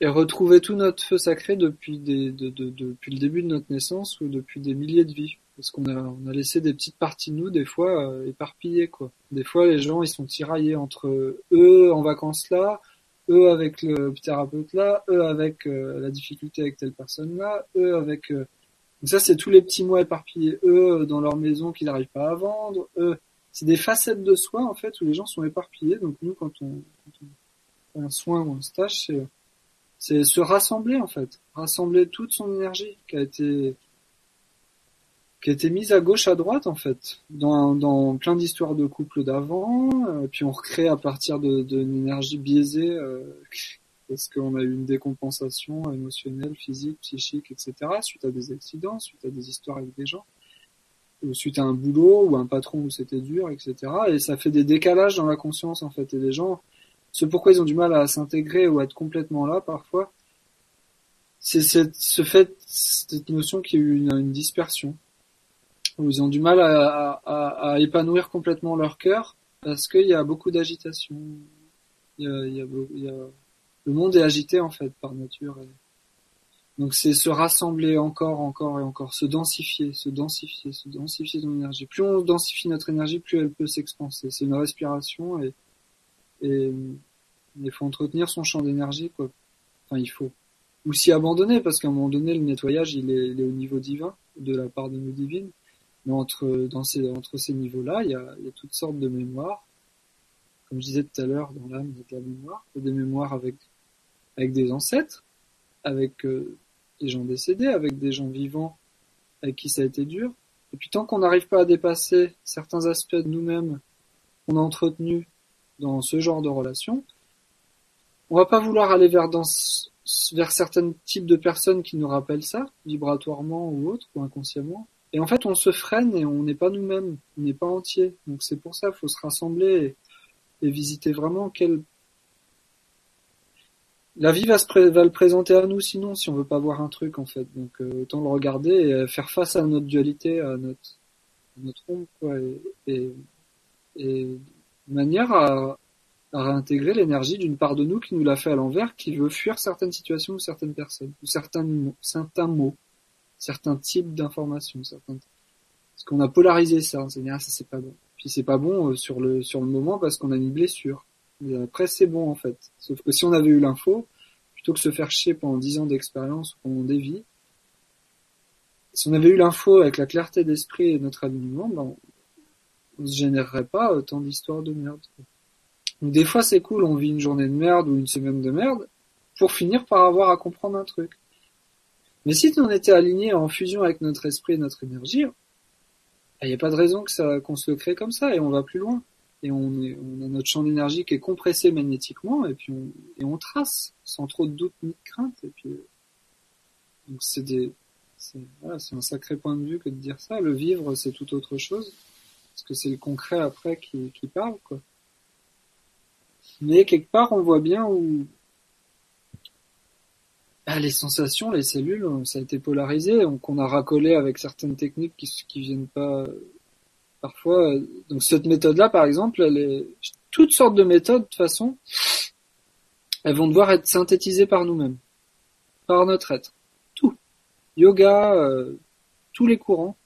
Speaker 3: et retrouver tout notre feu sacré depuis le début de notre naissance ou depuis des milliers de vies. Parce qu'on a on a laissé des petites parties de nous des fois euh, éparpillées quoi. Des fois les gens ils sont tiraillés entre eux en vacances là eux avec le thérapeute là eux avec euh, la difficulté avec telle personne là eux avec euh, donc ça, c'est tous les petits mots éparpillés, eux, dans leur maison qu'ils n'arrivent pas à vendre, eux. C'est des facettes de soi, en fait, où les gens sont éparpillés. Donc nous, quand on, fait un soin ou un stage, c'est, c'est se rassembler, en fait. Rassembler toute son énergie qui a été, qui a été mise à gauche, à droite, en fait. Dans, dans plein d'histoires de couples d'avant, euh, puis on recrée à partir de, d'une énergie biaisée, euh, parce qu'on a eu une décompensation émotionnelle, physique, psychique, etc. suite à des accidents, suite à des histoires avec des gens, ou suite à un boulot ou un patron où c'était dur, etc. Et ça fait des décalages dans la conscience en fait. Et les gens, ce pourquoi ils ont du mal à s'intégrer ou à être complètement là parfois, c'est ce fait, cette notion qu'il y a eu une, dispersion, où ils ont du mal à, épanouir complètement leur cœur parce qu'il y a beaucoup d'agitation. Il y a le monde est agité en fait par nature. Donc c'est se rassembler encore, encore et encore, se densifier, se densifier, se densifier son énergie. Plus on densifie notre énergie, plus elle peut s'expanser. C'est une respiration et, et il faut entretenir son champ d'énergie quoi. Enfin il faut. Ou s'y abandonner parce qu'à un moment donné le nettoyage il est, il est, au niveau divin de la part de nous divines. Mais entre dans ces entre ces niveaux-là il y a, il y a toutes sortes de mémoires comme je disais tout à l'heure, dans l'âme, il y a de la mémoire, il y a des mémoires avec, avec des ancêtres, avec euh, des gens décédés, avec des gens vivants avec qui ça a été dur. Et puis tant qu'on n'arrive pas à dépasser certains aspects de nous-mêmes qu'on a entretenus dans ce genre de relation, on va pas vouloir aller vers certains types de personnes qui nous rappellent ça, vibratoirement ou autre, ou inconsciemment. Et en fait, on se freine et on n'est pas nous-mêmes, on n'est pas entier. Donc c'est pour ça faut se rassembler et, et visiter vraiment quel la vie va, se le présenter à nous sinon si on veut pas voir un truc en fait. Donc euh, autant le regarder et faire face à notre dualité, à notre, à ombre quoi, et, et, et manière à, à réintégrer l'énergie d'une part de nous qui nous l'a fait à l'envers, qui veut fuir certaines situations ou certaines personnes, ou certains certains mots, certains types d'informations, certains. Parce qu'on a polarisé ça, on s'est dit ah ça c'est pas bon. Puis c'est pas bon euh, sur le sur le moment parce qu'on a une blessure. Et après, c'est bon, en fait. Sauf que si on avait eu l'info, plutôt que se faire chier pendant dix ans d'expérience ou pendant des vies, si on avait eu l'info avec la clarté d'esprit et notre alignement, ben, on, se générerait pas autant d'histoires de merde. Donc des fois, c'est cool, on vit une journée de merde ou une semaine de merde, pour finir par avoir à comprendre un truc. Mais si on était aligné en fusion avec notre esprit et notre énergie, il n'y a pas de raison que ça, qu'on se le crée comme ça et on va plus loin et on, a notre champ d'énergie qui est compressé magnétiquement et puis on, trace sans trop de doute ni de crainte et puis donc c'est des c'est un sacré point de vue que de dire ça. Le vivre c'est tout autre chose parce que c'est le concret après qui, qui parle quoi. Mais quelque part on voit bien où ah, les sensations les cellules ça a été polarisé donc on a racolé avec certaines techniques qui qui viennent pas parfois, euh, donc cette méthode-là, par exemple, toutes sortes de méthodes, de toute façon, elles vont devoir être synthétisées par nous-mêmes, par notre être. Tout. Yoga, euh, tous les courants,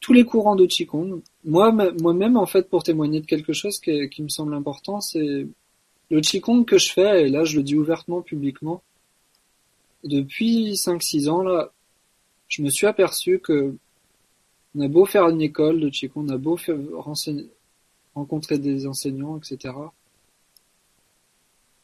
Speaker 3: tous les courants de Qigong. Moi, moi-même, en fait, pour témoigner de quelque chose qui, qui me semble important, c'est le Qigong que je fais, et là, je le dis ouvertement, publiquement. Depuis 5-6 ans, là, je me suis aperçu que on a beau faire une école de Qigong, on a beau faire, rencontrer des enseignants, etc.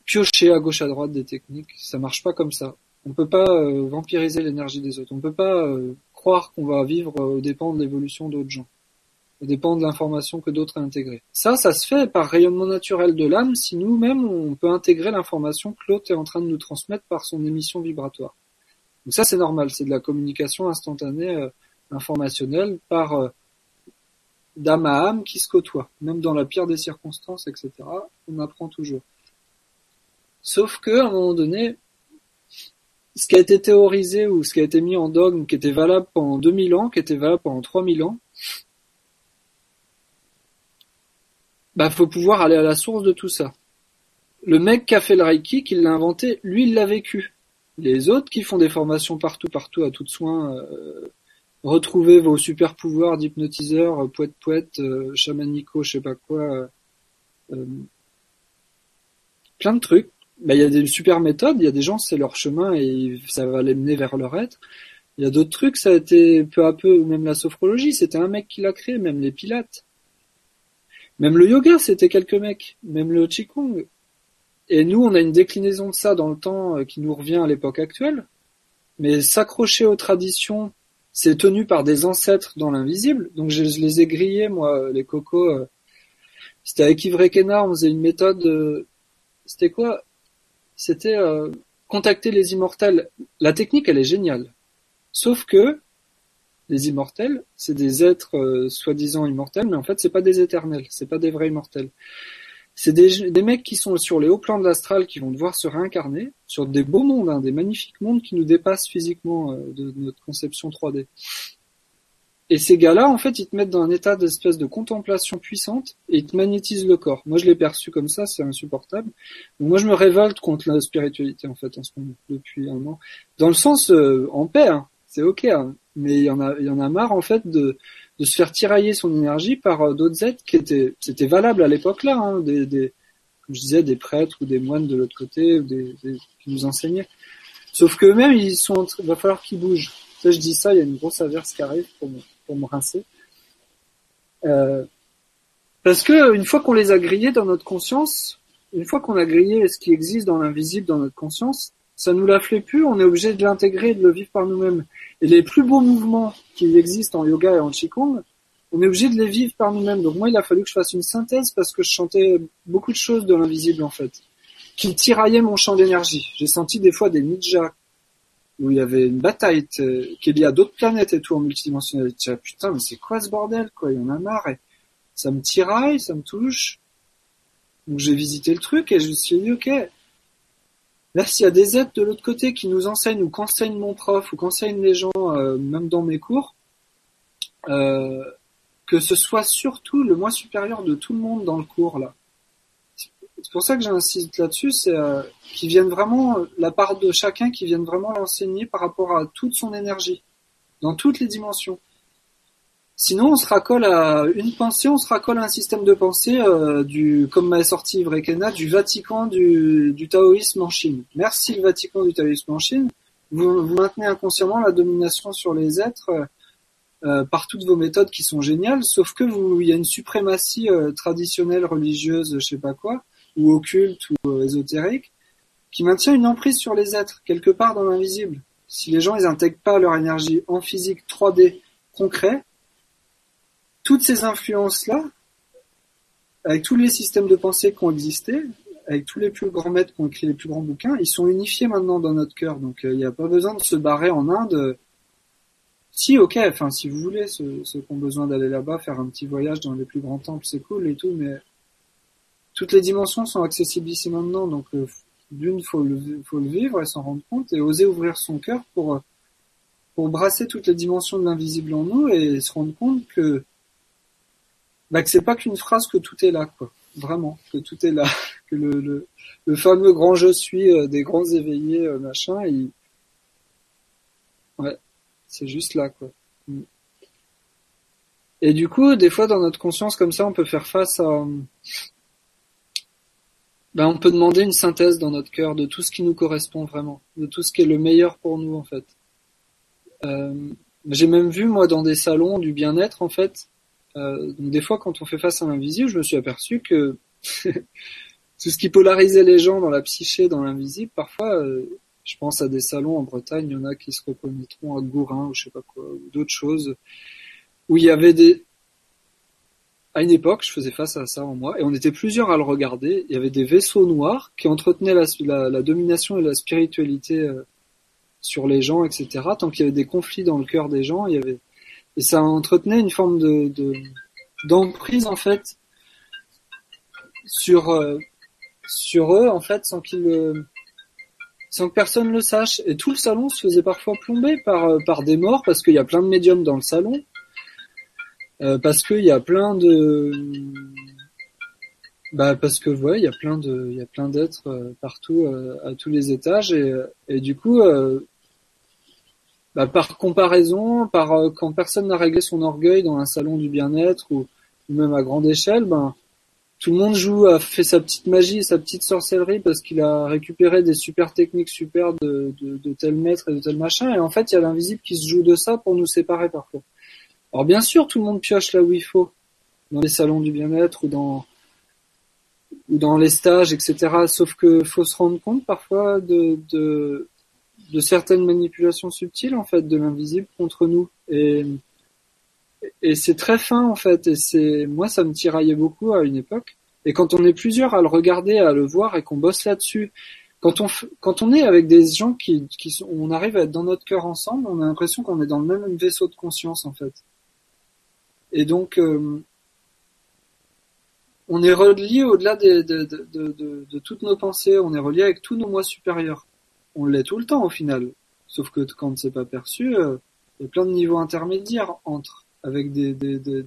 Speaker 3: Piocher à gauche à droite des techniques, ça marche pas comme ça. On peut pas euh, vampiriser l'énergie des autres. On peut pas euh, croire qu'on va vivre euh, au dépend de l'évolution d'autres gens, au dépend de l'information que d'autres ont intégrée. Ça, ça se fait par rayonnement naturel de l'âme si nous-mêmes on peut intégrer l'information que l'autre est en train de nous transmettre par son émission vibratoire. Donc ça, c'est normal, c'est de la communication instantanée informationnel par euh, d'âme à âme qui se côtoient, même dans la pire des circonstances, etc. On apprend toujours. Sauf que, à un moment donné, ce qui a été théorisé ou ce qui a été mis en dogme, qui était valable pendant 2000 ans, qui était valable pendant 3000 ans, bah, faut pouvoir aller à la source de tout ça. Le mec qui a fait le Reiki, qui l'a inventé, lui, il l'a vécu. Les autres qui font des formations partout, partout, à tout soin, euh, retrouvez vos super pouvoirs d'hypnotiseur, euh, poète poète, euh, chamanico, je sais pas quoi, euh, plein de trucs. Bah, il y a des super méthodes, il y a des gens c'est leur chemin et ça va les mener vers leur être. Il y a d'autres trucs, ça a été peu à peu, même la sophrologie, c'était un mec qui l'a créé, même les pilates. Même le yoga, c'était quelques mecs, même le qigong. Et nous, on a une déclinaison de ça dans le temps qui nous revient à l'époque actuelle. Mais s'accrocher aux traditions c'est tenu par des ancêtres dans l'invisible. Donc je, les ai grillés, moi, les cocos. Euh. C'était avec Yves on faisait une méthode. Euh, c'était quoi? C'était euh, contacter les immortels. La technique, elle est géniale. Sauf que les immortels, c'est des êtres soi-disant immortels, mais en fait, c'est pas des éternels, c'est pas des vrais immortels. C'est des, des, mecs qui sont sur les hauts plans de l'astral qui vont devoir se réincarner sur des beaux mondes, hein, des magnifiques mondes qui nous dépassent physiquement euh, de notre conception 3D. Et ces gars-là, en fait, ils te mettent dans un état d'espèce de contemplation puissante et ils te magnétisent le corps. Moi, je l'ai perçu comme ça, c'est insupportable. Donc, moi, je me révolte contre la spiritualité, en fait, en ce moment, depuis un an. Dans le sens, euh, en paix, hein, c'est ok, hein, mais il y en a, il y en a marre, en fait, de, de se faire tirailler son énergie par euh, d'autres êtres qui étaient, c'était valable à l'époque là, hein, des, des, comme je disais, des prêtres ou des moines de l'autre côté, des, des, qui nous enseignaient. Sauf que eux-mêmes, ils sont, va falloir qu'ils bougent. Ça, je dis ça, il y a une grosse averse qui arrive pour me, pour me rincer. Euh, Parce que une fois qu'on les a grillés dans notre conscience, une fois qu'on a grillé ce qui existe dans l'invisible dans notre conscience, ça nous la fait plus, on est obligé de l'intégrer de le vivre par nous-mêmes. Et les plus beaux mouvements qui existent en yoga et en qigong, on est obligé de les vivre par nous-mêmes. Donc moi, il a fallu que je fasse une synthèse parce que je chantais beaucoup de choses de l'invisible en fait, qui tiraillaient mon champ d'énergie. J'ai senti des fois des ninjas où il y avait une bataille qui est liée à d'autres planètes et tout en multidimensionnalité. Putain, mais c'est quoi ce bordel quoi? Il y en a marre. Ça me tiraille, ça me touche. Donc j'ai visité le truc et je me suis dit ok. Là, s'il y a des aides de l'autre côté qui nous enseignent ou qu'enseigne mon prof ou qu'enseignent les gens, euh, même dans mes cours, euh, que ce soit surtout le moi supérieur de tout le monde dans le cours là. C'est pour ça que j'insiste là-dessus, c'est euh, qu'ils viennent vraiment, la part de chacun qui vienne vraiment l'enseigner par rapport à toute son énergie, dans toutes les dimensions. Sinon, on se racole à une pensée, on se racole à un système de pensée euh, du, comme m'a sorti Vrekena, du Vatican du, du taoïsme en Chine. Merci le Vatican du taoïsme en Chine. Vous, vous maintenez inconsciemment la domination sur les êtres euh, par toutes vos méthodes qui sont géniales, sauf que vous, il y a une suprématie euh, traditionnelle, religieuse, je sais pas quoi, ou occulte ou euh, ésotérique, qui maintient une emprise sur les êtres quelque part dans l'invisible. Si les gens ils intègrent pas leur énergie en physique 3D concret, toutes ces influences-là, avec tous les systèmes de pensée qui ont existé, avec tous les plus grands maîtres qui ont écrit les plus grands bouquins, ils sont unifiés maintenant dans notre cœur. Donc il n'y a pas besoin de se barrer en Inde si, ok, enfin, si vous voulez, ceux, qui ont besoin d'aller là-bas, faire un petit voyage dans les plus grands temples, c'est cool et tout, mais toutes les dimensions sont accessibles ici maintenant, donc euh, d'une, faut faut le vivre et s'en rendre compte et oser ouvrir son cœur pour, pour brasser toutes les dimensions de l'invisible en nous et se rendre compte que, bah, que c'est pas qu'une phrase que tout est là, quoi. Vraiment, que tout est là, que le, le, fameux grand je suis euh, des grands éveillés, euh, machin, il, ouais, c'est juste là, quoi. Mm. Et du coup, des fois, dans notre conscience comme ça, on peut faire face à... Ben, on peut demander une synthèse dans notre cœur de tout ce qui nous correspond vraiment, de tout ce qui est le meilleur pour nous, en fait. Euh, j'ai même vu, moi, dans des salons du bien-être, en fait, euh, donc des fois, quand on fait face à l'invisible, je me suis aperçu que tout ce qui polarisait les gens dans la psyché, dans l'invisible, parfois, euh, je pense à des salons en Bretagne, il y en a qui se reconnaîtront à Gourin ou je sais pas quoi, ou d'autres choses, où il y avait des... À une époque, je faisais face à ça en moi, et on était plusieurs à le regarder. Il y avait des vaisseaux noirs qui entretenaient la, domination et la spiritualité euh, sur les gens, etc. Tant qu'il y avait des conflits dans le cœur des gens, il y avait et ça entretenait une forme de d'emprise en fait sur euh, sur eux en fait sans qu'ils sans que personne le sache. Et tout le salon se faisait parfois plomber par, euh, par des morts, parce qu'il y a plein de médiums dans le salon, euh, parce qu'il y a plein de... Bah parce que ouais, il y a plein de, il y a plein d'êtres euh, partout à tous les étages et, et du coup, bah, par comparaison, par quand personne n'a réglé son orgueil dans un salon du bien-être ou, ou, même à grande échelle, ben tout le monde joue, a fait sa petite magie, sa petite sorcellerie parce qu'il a récupéré des super techniques super de, de, de, tel maître et de tel machin. Et en fait, il y a l'invisible qui se joue de ça pour nous séparer parfois. Alors bien sûr, tout le monde pioche là où il faut, dans les salons du bien-être ou dans ou dans les stages, etc. Sauf que faut se rendre compte parfois de, de, de certaines manipulations subtiles en fait de l'invisible contre nous. Et et c'est très fin en fait. Et c'est moi ça me tiraillait beaucoup à une époque. Et quand on est plusieurs à le regarder, à le voir et qu'on bosse là-dessus, quand on quand on est avec des gens qui qui sont, on arrive à être dans notre cœur ensemble, on a l'impression qu'on est dans le même vaisseau de conscience en fait. Et donc euh, on est relié au-delà de, de, de, de, toutes nos pensées, on est relié avec tous nos moi supérieurs. On l'est tout le temps au final. Sauf que quand c'est pas perçu, euh, il y a plein de niveaux intermédiaires entre avec des, des, des,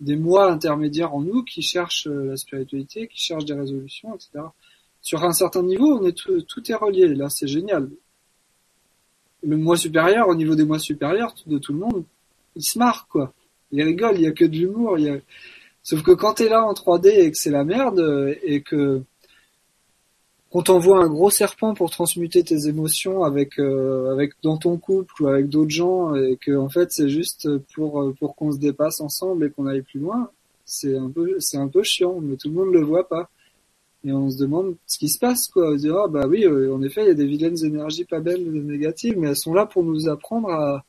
Speaker 3: des, mois intermédiaires en nous qui cherchent euh, la spiritualité, qui cherchent des résolutions, etc. Sur un certain niveau, on est tout, tout est relié. Là, c'est génial. Le mois supérieur, au niveau des mois supérieurs de tout le monde, il se marre, quoi. Il rigole, il y a que de l'humour. A... Sauf que quand t'es là en 3D et que c'est la merde et que qu'on t'envoie un gros serpent pour transmuter tes émotions avec euh, avec dans ton couple ou avec d'autres gens et que en fait c'est juste pour euh, pour qu'on se dépasse ensemble et qu'on aille plus loin c'est un peu, c'est un peu chiant, mais tout le monde le voit pas. Et on se demande ce qui se passe, quoi. On se dit, ah, bah oui, euh, en effet, il y a des vilaines énergies pas belles, négatives, mais elles sont là pour nous apprendre à,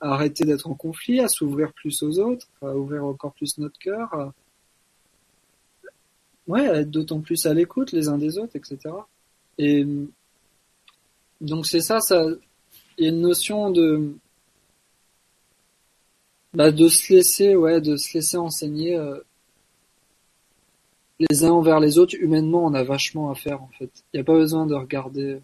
Speaker 3: à arrêter d'être en conflit, à s'ouvrir plus aux autres, à ouvrir encore plus notre cœur, à... ouais, être d'autant plus à l'écoute les uns des autres, etc. Et donc c'est ça, ça, il y a une notion de bah, de se laisser, ouais, de se laisser enseigner euh, les uns envers les autres. Humainement, on a vachement à faire en fait. Il n'y a pas besoin de regarder.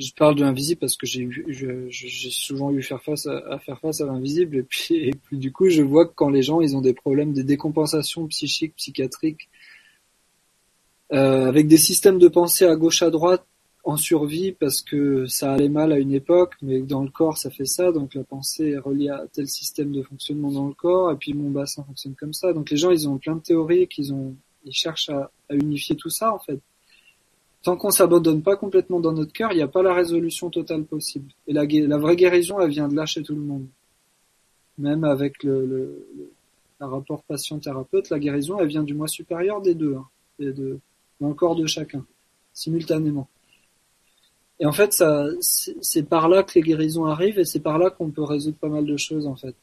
Speaker 3: Je parle de l'invisible parce que j'ai j'ai souvent eu faire face à, faire face à l'invisible et puis, et puis du coup, je vois que quand les gens ils ont des problèmes, des décompensations psychiques, psychiatriques, euh, avec des systèmes de pensée à gauche à droite en survie parce que ça allait mal à une époque, mais dans le corps ça fait ça, donc la pensée est reliée à tel système de fonctionnement dans le corps, et puis mon bassin fonctionne comme ça. Donc les gens ils ont plein de théories qu'ils ont, ils cherchent à, unifier tout ça en fait. Tant qu'on s'abandonne pas complètement dans notre cœur, il n'y a pas la résolution totale possible. Et la, la vraie guérison, elle vient de lâcher tout le monde. Même avec le, le, rapport patient-thérapeute, la guérison, elle vient du moi supérieur des deux, hein, et de, dans le corps de chacun, simultanément. Et en fait, c'est par là que les guérisons arrivent et c'est par là qu'on peut résoudre pas mal de choses en fait.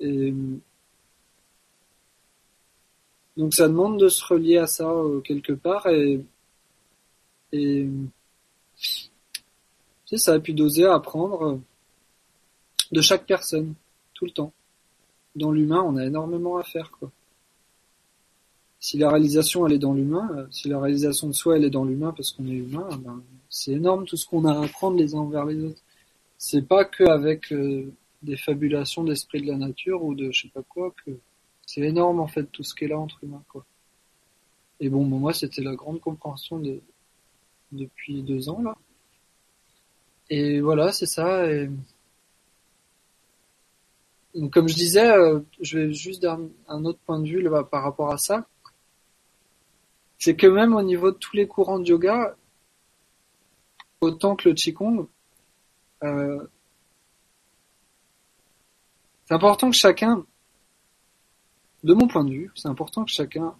Speaker 3: Et donc ça demande de se relier à ça euh, quelque part et et c'est ça, et puis d'oser apprendre de chaque personne tout le temps. Dans l'humain, on a énormément à faire quoi si la réalisation elle est dans l'humain, euh, si la réalisation de soi elle est dans l'humain parce qu'on est humain, ben, c'est énorme tout ce qu'on a à apprendre les uns envers les autres. C'est pas qu'avec euh, des fabulations d'esprit de la nature ou de je sais pas quoi que c'est énorme en fait tout ce qui est là entre humains quoi. Et bon, moi c'était la grande compréhension de depuis deux ans là. Et voilà, c'est ça. Et... Comme je disais, euh, je vais juste d'un un autre point de vue là, par rapport à ça c'est que même au niveau de tous les courants de yoga, autant que le Qigong, euh, c'est important que chacun, de mon point de vue, c'est important que chacun,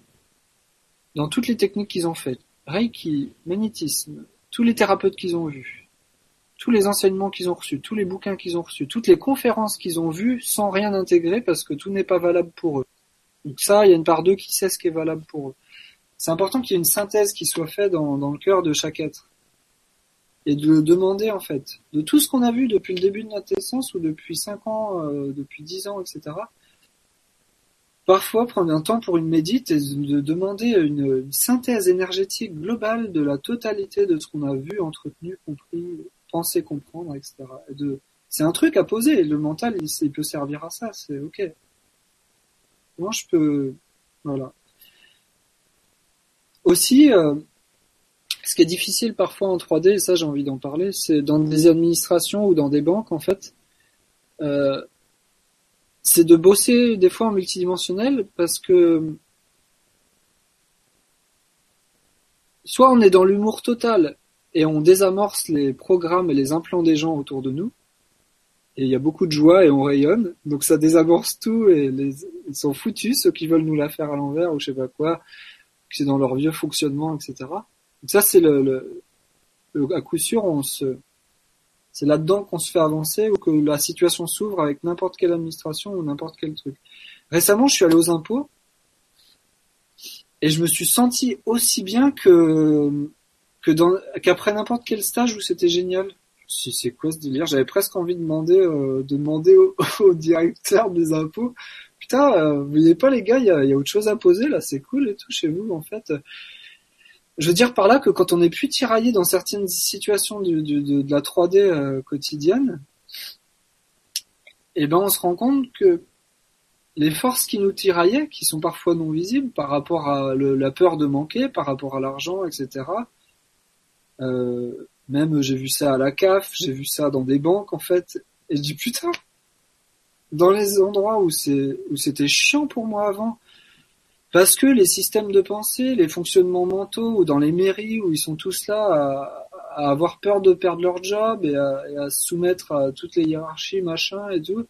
Speaker 3: dans toutes les techniques qu'ils ont faites, Reiki, magnétisme, tous les thérapeutes qu'ils ont vus, tous les enseignements qu'ils ont reçus, tous les bouquins qu'ils ont reçus, toutes les conférences qu'ils ont vues sans rien intégrer parce que tout n'est pas valable pour eux. Donc ça, il y a une part d'eux qui sait ce qui est valable pour eux c'est important qu'il y ait une synthèse qui soit faite dans, le cœur de chaque être. Et de le demander, en fait, de tout ce qu'on a vu depuis le début de notre naissance ou depuis 5 ans, euh, depuis 10 ans, etc. Parfois, prendre un temps pour une médite et de demander une, synthèse énergétique globale de la totalité de ce qu'on a vu, entretenu, compris, pensé, comprendre, etc. c'est un truc à poser. Le mental, il, il peut servir à ça. C'est ok. Moi, je peux, voilà. Aussi, euh, ce qui est difficile parfois en 3D, et ça j'ai envie d'en parler, c'est dans des administrations ou dans des banques en fait, euh, c'est de bosser des fois en multidimensionnel parce que soit on est dans l'humour total et on désamorce les programmes et les implants des gens autour de nous, et il y a beaucoup de joie et on rayonne, donc ça désamorce tout et ils sont foutus ceux qui veulent nous la faire à l'envers ou je sais pas quoi c'est dans leur vieux fonctionnement, etc. Donc ça, c'est le, le, à coup sûr, on se, c'est là-dedans qu'on se fait avancer ou que la situation s'ouvre avec n'importe quelle administration ou n'importe quel truc. Récemment, je suis allé aux impôts et je me suis senti aussi bien que que dans qu'après n'importe quel stage où c'était génial. Si c'est quoi ce délire? J'avais presque envie de demander euh, de demander au, directeur des impôts putain, euh, vous voyez pas les gars, il y a, autre chose à poser là, c'est cool et tout chez vous en fait. Je veux dire par là que quand on est plus tiraillé dans certaines situations de, la 3D euh, quotidienne, eh ben on se rend compte que les forces qui nous tiraillaient, qui sont parfois non visibles par rapport à la peur de manquer, par rapport à l'argent, etc. Euh, même j'ai vu ça à la CAF, j'ai vu ça dans des banques en fait, et je dis putain, dans les endroits où où c'était chiant pour moi avant, parce que les systèmes de pensée, les fonctionnements mentaux, ou dans les mairies où ils sont tous là à, avoir peur de perdre leur job et à, se soumettre à toutes les hiérarchies, machin et tout,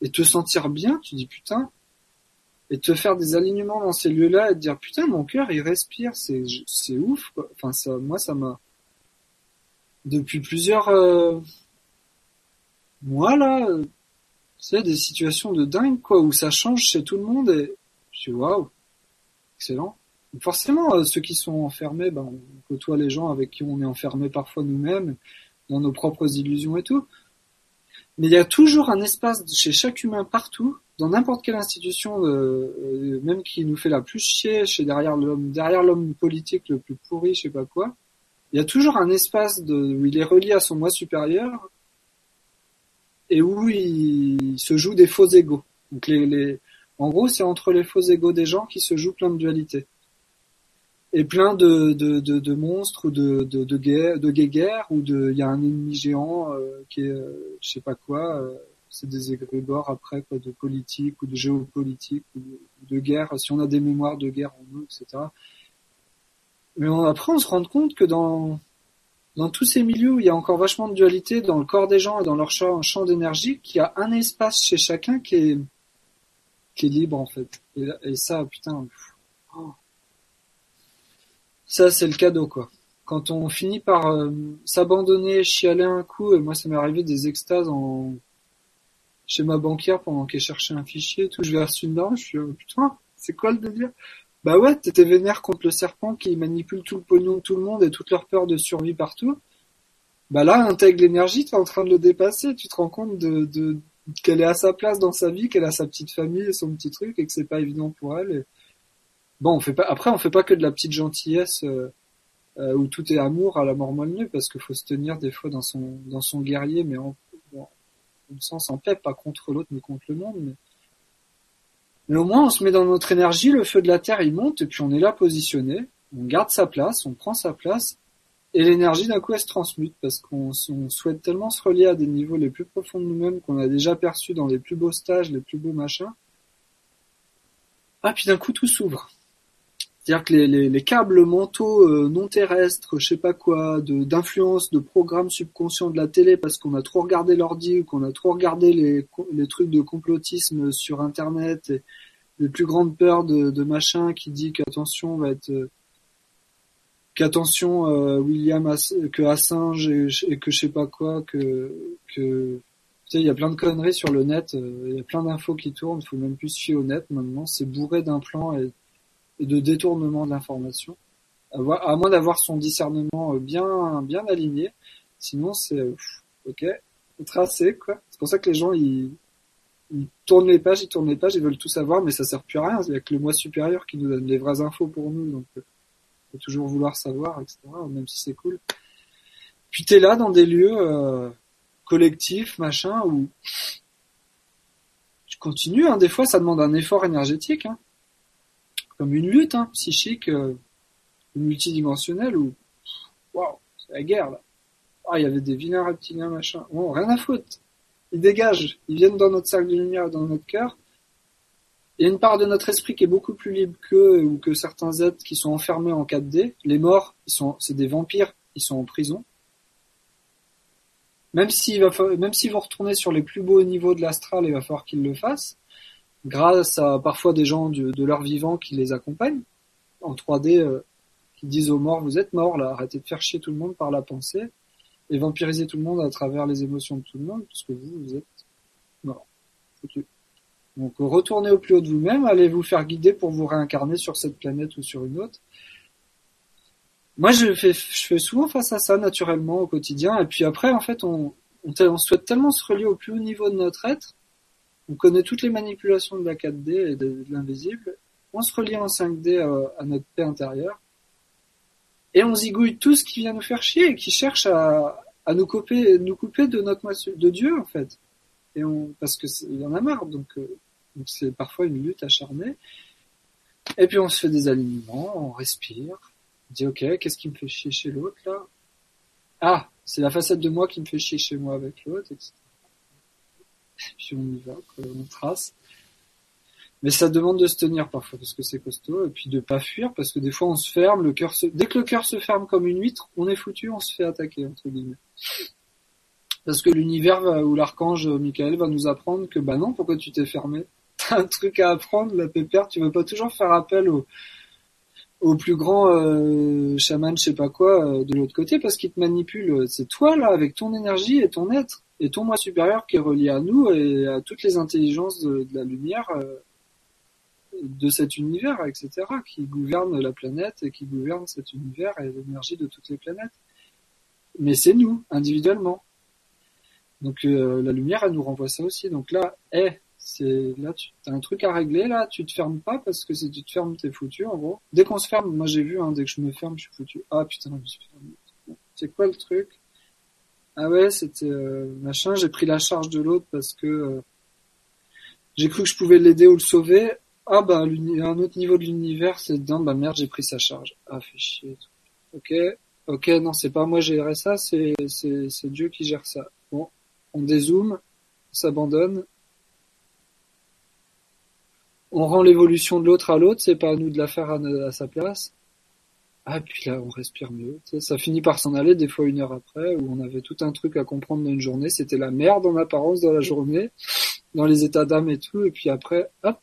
Speaker 3: et te sentir bien, tu dis putain, et te faire des alignements dans ces lieux-là et te dire putain mon cœur il respire, c'est c'est ouf quoi. Enfin ça, moi ça m'a depuis plusieurs euh, mois là, euh, c'est des situations de dingue quoi où ça change chez tout le monde et je suis waouh excellent. Forcément, euh, ceux qui sont enfermés, ben, on côtoie les gens avec qui on est enfermé parfois nous-mêmes, dans nos propres illusions et tout. Mais il y a toujours un espace chez chaque humain partout, dans n'importe quelle institution, euh, euh, même qui nous fait la plus chier, chez derrière l'homme, derrière l'homme politique le plus pourri, je sais pas quoi. Il y a toujours un espace de, où il est relié à son moi supérieur et où il se joue des faux égaux. En gros, c'est entre les faux égaux des gens qui se jouent plein de dualités. Et plein de, monstres ou de, de, de, guerre, de guerres ou de il y a un ennemi géant euh, qui est euh, je sais pas quoi euh, c'est des égrégores après quoi de politique ou de géopolitique ou de, guerre. Si on a des mémoires de guerre en nous etc mais après on se rend compte que dans dans tous ces milieux où il y a encore vachement de dualité dans le corps des gens et dans leur champ, champ d'énergie qu'il y a un espace chez chacun qui est qui est libre en fait et, et ça putain. Ça, c'est le cadeau, quoi. Quand on finit par euh, s'abandonner, chialer un coup, et moi, ça m'est arrivé des extases en chez ma banquière pendant qu'elle cherchait un fichier tout, je verse une norme, je suis oh, putain, c'est quoi le délire? Bah ouais, t'étais vénère contre le serpent qui manipule tout le pognon de tout le monde et toute leur peur de survie partout. Bah là, intègre l'énergie, t'es en train de le dépasser, tu te rends compte de, de qu'elle est à sa place dans sa vie, qu'elle a sa petite famille et son petit truc et que c'est pas évident pour elle. Bon, on fait pas. Après, on fait pas que de la petite gentillesse euh, euh, où tout est amour à la mort molle parce qu'il faut se tenir des fois dans son dans son guerrier, mais en, en, sens en paix, pas contre l'autre mais contre le monde. Mais au moins, on se met dans notre énergie, le feu de la terre il monte et puis on est là positionné, on garde sa place, on prend sa place et l'énergie d'un coup elle se transmute parce qu'on souhaite tellement se relier à des niveaux les plus profonds de nous-mêmes qu'on a déjà perçus dans les plus beaux stages, les plus beaux machins. Ah puis d'un coup tout s'ouvre. C'est-à-dire que les, les, les, câbles mentaux euh, non terrestres, je sais pas quoi, d'influence de, programmes subconscients de la télé parce qu'on a trop regardé l'ordi ou qu'on a trop regardé les, les trucs de complotisme sur Internet et les plus grandes peurs de, de machin qui dit qu'attention va être euh, qu'attention euh, William que Assange et, que je sais pas quoi que il y a plein de conneries sur le net il y a plein d'infos qui tournent faut même plus se fier au net maintenant c'est bourré d'implants et de détournement de l'information, à moins d'avoir son discernement euh, bien bien aligné. Sinon, c'est euh, ok, tracé quoi. C'est pour ça que les gens ils, ils tournent les pages, ils tournent les pages, ils veulent tout savoir, mais ça sert plus à rien. Il y a que le moi supérieur qui nous donne les vraies infos pour nous, donc euh, faut toujours vouloir savoir, etc. Même si c'est cool. Puis t'es là dans des lieux euh, collectifs, machin, où tu continues. Hein, des fois, ça demande un effort énergétique. Hein comme une lutte hein, psychique euh, multidimensionnelle où waouh, c'est la guerre là. Ah, il y avait des vilains reptiliens machin. Bon, rien à foutre. Ils dégagent, ils viennent dans notre cercle de lumière, dans notre cœur. Il y a une part de notre esprit qui est beaucoup plus libre qu'eux ou que certains êtres qui sont enfermés en 4D. Les morts, ils sont, c'est des vampires, ils sont en prison. Même s'il va, même s'ils vont retourner sur les plus beaux niveaux de l'astral, il va falloir qu'ils le fassent grâce à parfois des gens de, leur vivant qui les accompagnent en 3D, euh, qui disent aux morts vous êtes morts là, arrêtez de faire chier tout le monde par la pensée et vampiriser tout le monde à travers les émotions de tout le monde, puisque vous, vous êtes mort. Donc retournez au plus haut de vous-même, allez vous faire guider pour vous réincarner sur cette planète ou sur une autre. Moi, je fais, je fais souvent face à ça naturellement au quotidien. Et puis après, en fait, on, on, souhaite tellement se relier au plus haut niveau de notre être on connaît toutes les manipulations de la 4D et de, l'invisible. On se relie en 5D à, notre paix intérieure. Et on zigouille tout ce qui vient nous faire chier et qui cherche à, nous couper, nous couper de notre de Dieu, en fait. Et parce que il y en a marre, donc, euh, donc c'est parfois une lutte acharnée. Et puis on se fait des alignements, on respire, on dit ok, qu'est-ce qui me fait chier chez l'autre là? Ah, c'est la facette de moi qui me fait chier chez moi avec l'autre, etc puis on y va, on trace. Mais ça demande de se tenir parfois parce que c'est costaud et puis de pas fuir parce que des fois on se ferme, le cœur se... dès que le cœur se ferme comme une huître, on est foutu, on se fait attaquer entre guillemets. Parce que l'univers ou l'archange Michael va nous apprendre que bah non, pourquoi tu t'es fermé? un truc à apprendre, la pépère, tu veux pas toujours faire appel au, plus grand euh, chaman, je sais pas quoi, euh, de l'autre côté, parce qu'il te manipule. C'est toi là, avec ton énergie et ton être, et ton moi supérieur qui est relié à nous et à toutes les intelligences de, la lumière euh, de cet univers, etc., qui gouverne la planète et qui gouverne cet univers et l'énergie de toutes les planètes. Mais c'est nous, individuellement. Donc euh, la lumière, elle nous renvoie ça aussi. Donc là, hé, c'est là, tu as un truc à régler là. Tu te fermes pas parce que si tu te fermes, t'es foutu en gros. Dès qu'on se ferme, moi j'ai vu, hein, dès que je me ferme, je suis foutu. Ah putain, je me suis fermé. C'est quoi le truc? Ah ouais, c'était euh, machin. J'ai pris la charge de l'autre parce que euh, j'ai cru que je pouvais l'aider ou le sauver. Ah bah un autre niveau de l'univers, c'est dedans. Bah merde, j'ai pris sa charge. Ah fait chier. Ok, ok, non, c'est pas moi gérer ça, c'est c'est c'est Dieu qui gère ça. Bon, on dézoome, on s'abandonne, on rend l'évolution de l'autre à l'autre, c'est pas à nous de la faire à, sa place. Ah, puis là, on respire mieux. Ça finit par s'en aller des fois une heure après, où on avait tout un truc à comprendre dans une journée. C'était la merde en apparence dans la journée, dans les états d'âme et tout, et puis après, hop.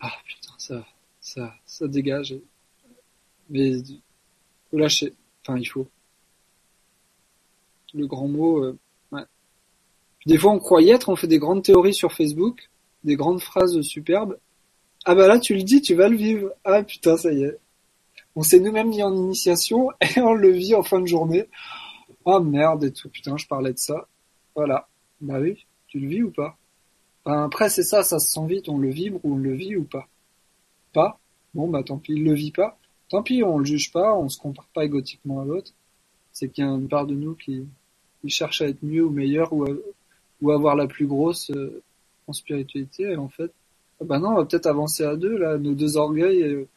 Speaker 3: Ah putain, ça, ça, ça dégage. Mais faut lâcher. Enfin, il faut. Le grand mot. Euh. Des fois, on croit y être. On fait des grandes théories sur Facebook, des grandes phrases superbes. Ah bah là, tu le dis, tu vas le vivre. Ah putain, ça y est. On s'est nous-mêmes mis en initiation et on le vit en fin de journée. Oh merde et tout. Putain, je parlais de ça. Voilà. Bah oui, tu le vis ou pas? Enfin, Après, c'est ça, ça se sent vite. On le vibre ou on le vit ou pas? Pas? Bon, bah tant pis, il le vit pas. Tant pis, on le juge pas, on se compare pas égotiquement à l'autre. C'est qu'il y a une part de nous qui, qui cherche à être mieux ou meilleur ou, à, ou avoir la plus grosse euh, en spiritualité. Et en fait, bah non, on va peut-être avancer à deux, là, nos deux orgueils, et